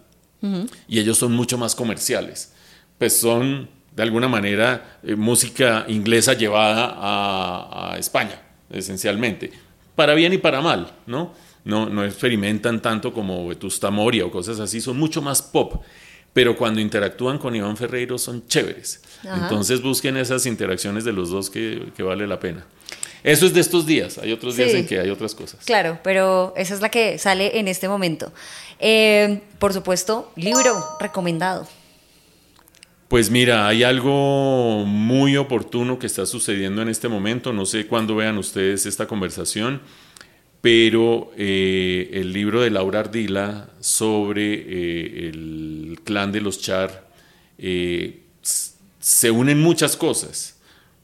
y ellos son mucho más comerciales. Pues son de alguna manera eh, música inglesa llevada a, España, esencialmente. Para bien y para mal, ¿no? No, no experimentan tanto como Vetusta Moria o cosas así, son mucho más pop pero cuando interactúan con Iván Ferreiro son chéveres. Entonces busquen esas interacciones de los dos que, vale la pena. Eso es de estos días, hay otros días en que hay otras cosas. Claro, pero esa es la que sale en este momento. Eh, por supuesto, libro recomendado. Pues mira, hay algo muy oportuno que está sucediendo en este momento. No sé cuándo vean ustedes esta conversación pero eh, el libro de Laura Ardila sobre eh, el clan de los Char eh, se unen muchas cosas,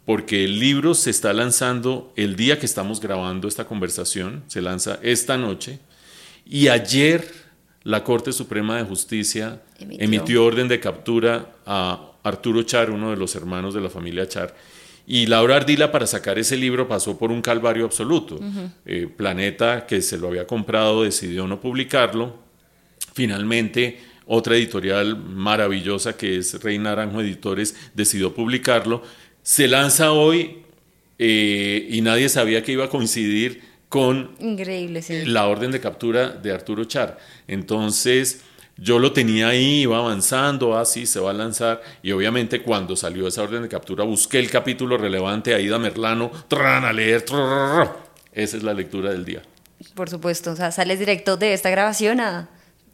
porque el libro se está lanzando el día que estamos grabando esta conversación, se lanza esta noche, y ayer la Corte Suprema de Justicia emitió, emitió orden de captura a Arturo Char, uno de los hermanos de la familia Char, y Laura Ardila para sacar ese libro pasó por un calvario absoluto. Eh, Planeta, que se lo había comprado, decidió no publicarlo. Finalmente, otra editorial maravillosa que es Rey Naranjo Editores decidió publicarlo. Se lanza hoy eh, y nadie sabía que iba a coincidir con Increíble, la orden de captura de Arturo Char. Entonces, yo lo tenía ahí, iba avanzando, así ah, se va a lanzar. Y obviamente cuando salió esa orden de captura, busqué el capítulo relevante, Aida Merlano, tran, a leer. esa es la lectura del día. Por supuesto, o sea, sales directo de esta grabación a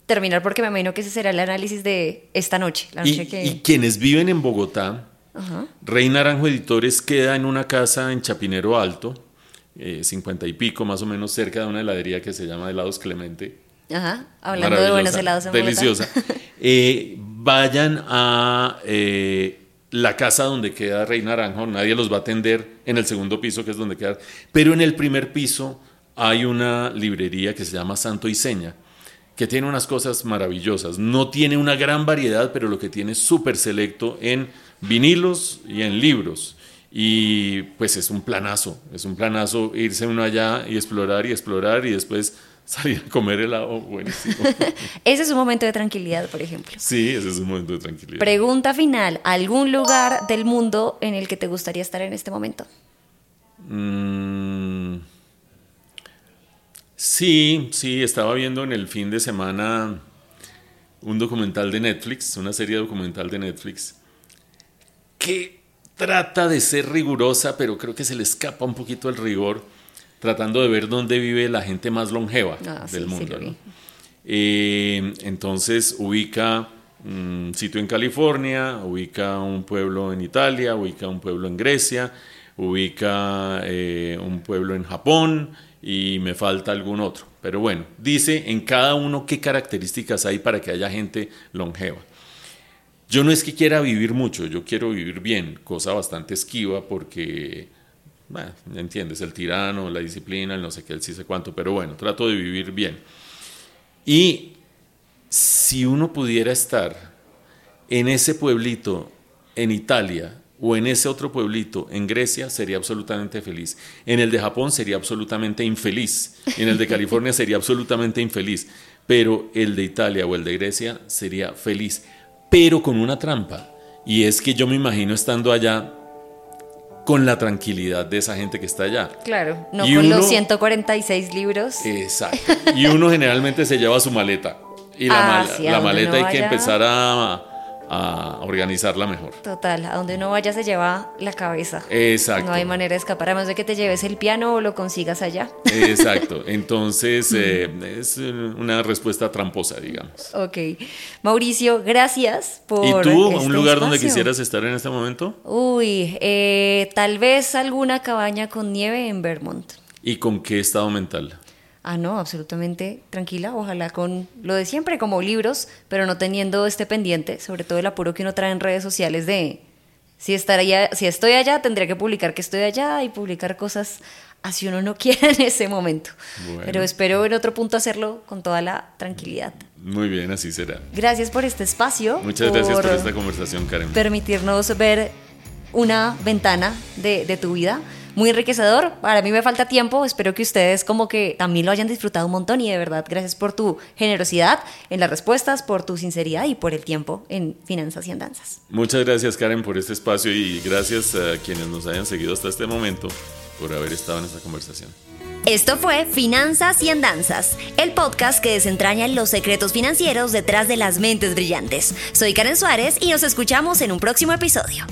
terminar porque me imagino que ese será el análisis de esta noche. y, quienes viven en Bogotá, Rey Naranjo Editores queda en una casa en Chapinero Alto, eh, cincuenta y pico más o menos cerca de una heladería que se llama Helados Clemente Ajá, hablando de buenos helados en Deliciosa. <laughs> Eh, vayan a eh, la casa donde queda Rey Naranjo, nadie los va a atender en el segundo piso, que es donde queda. Pero en el primer piso hay una librería que se llama Santo y Seña, que tiene unas cosas maravillosas. No tiene una gran variedad, pero lo que tiene es súper selecto en vinilos y en libros. Y pues es un planazo, es un planazo irse uno allá y explorar y explorar y después <laughs> salir a comer helado, buenísimo. <laughs> ese es un momento de tranquilidad, por ejemplo. Sí, ese es un momento de tranquilidad. Pregunta final, ¿algún lugar del mundo en el que te gustaría estar en este momento? Mm, sí, sí, estaba viendo en el fin de semana un documental de Netflix, una serie documental de Netflix, que trata de ser rigurosa, pero creo que se le escapa un poquito el rigor tratando de ver dónde vive la gente más longeva ah, del mundo. Eh, entonces ubica un sitio en California, ubica un pueblo en Italia, ubica un pueblo en Grecia, ubica eh, un pueblo en Japón y me falta algún otro. Pero bueno, dice en cada uno qué características hay para que haya gente longeva. Yo no es que quiera vivir mucho, yo quiero vivir bien, cosa bastante esquiva porque bueno, entiendes, el tirano, la disciplina, el no sé qué, el sí sé cuánto, pero bueno, trato de vivir bien. Y si uno pudiera estar en ese pueblito en Italia o en ese otro pueblito en Grecia, sería absolutamente feliz. En el de Japón sería absolutamente infeliz. En el de <laughs> California sería absolutamente infeliz. Pero el de Italia o el de Grecia sería feliz. Pero con una trampa. Y es que yo me imagino estando allá con la tranquilidad de esa gente que está allá. Claro, no con los 146 libros. Exacto. Y uno generalmente se lleva su maleta. Y la, <laughs> ah, maleta hay que empezar a, a organizarla mejor. Total, a donde uno vaya se lleva la cabeza. Exacto. No hay manera de escapar, a menos de que te lleves el piano o lo consigas allá. Exacto, <laughs> entonces eh, es una respuesta tramposa, digamos. Ok. Mauricio, gracias por... ¿Y tú, un lugar donde quisieras estar en este momento? Uy, eh, tal vez alguna cabaña con nieve en Vermont. ¿Y con qué estado mental? Ah, no, absolutamente tranquila, ojalá con lo de siempre, como libros, pero no teniendo este pendiente, sobre todo el apuro que uno trae en redes sociales de si, estaría, si estoy allá, tendría que publicar que estoy allá y publicar cosas así uno no <laughs> quiere en ese momento. Pero espero en otro punto hacerlo con toda la tranquilidad. Muy bien, así será. Gracias por este espacio. Muchas gracias por esta conversación, Karen. Permitirnos ver una ventana de, de tu vida muy enriquecedor. Para mí me falta tiempo, espero que ustedes como que también lo hayan disfrutado un montón y de verdad gracias por tu generosidad en las respuestas, por tu sinceridad y por el tiempo en Finanzas y Andanzas. Muchas gracias Karen por este espacio y gracias a quienes nos hayan seguido hasta este momento por haber estado en esta conversación. Esto fue Finanzas y Andanzas, el podcast que desentraña los secretos financieros detrás de las mentes brillantes. Soy Karen Suárez y nos escuchamos en un próximo episodio.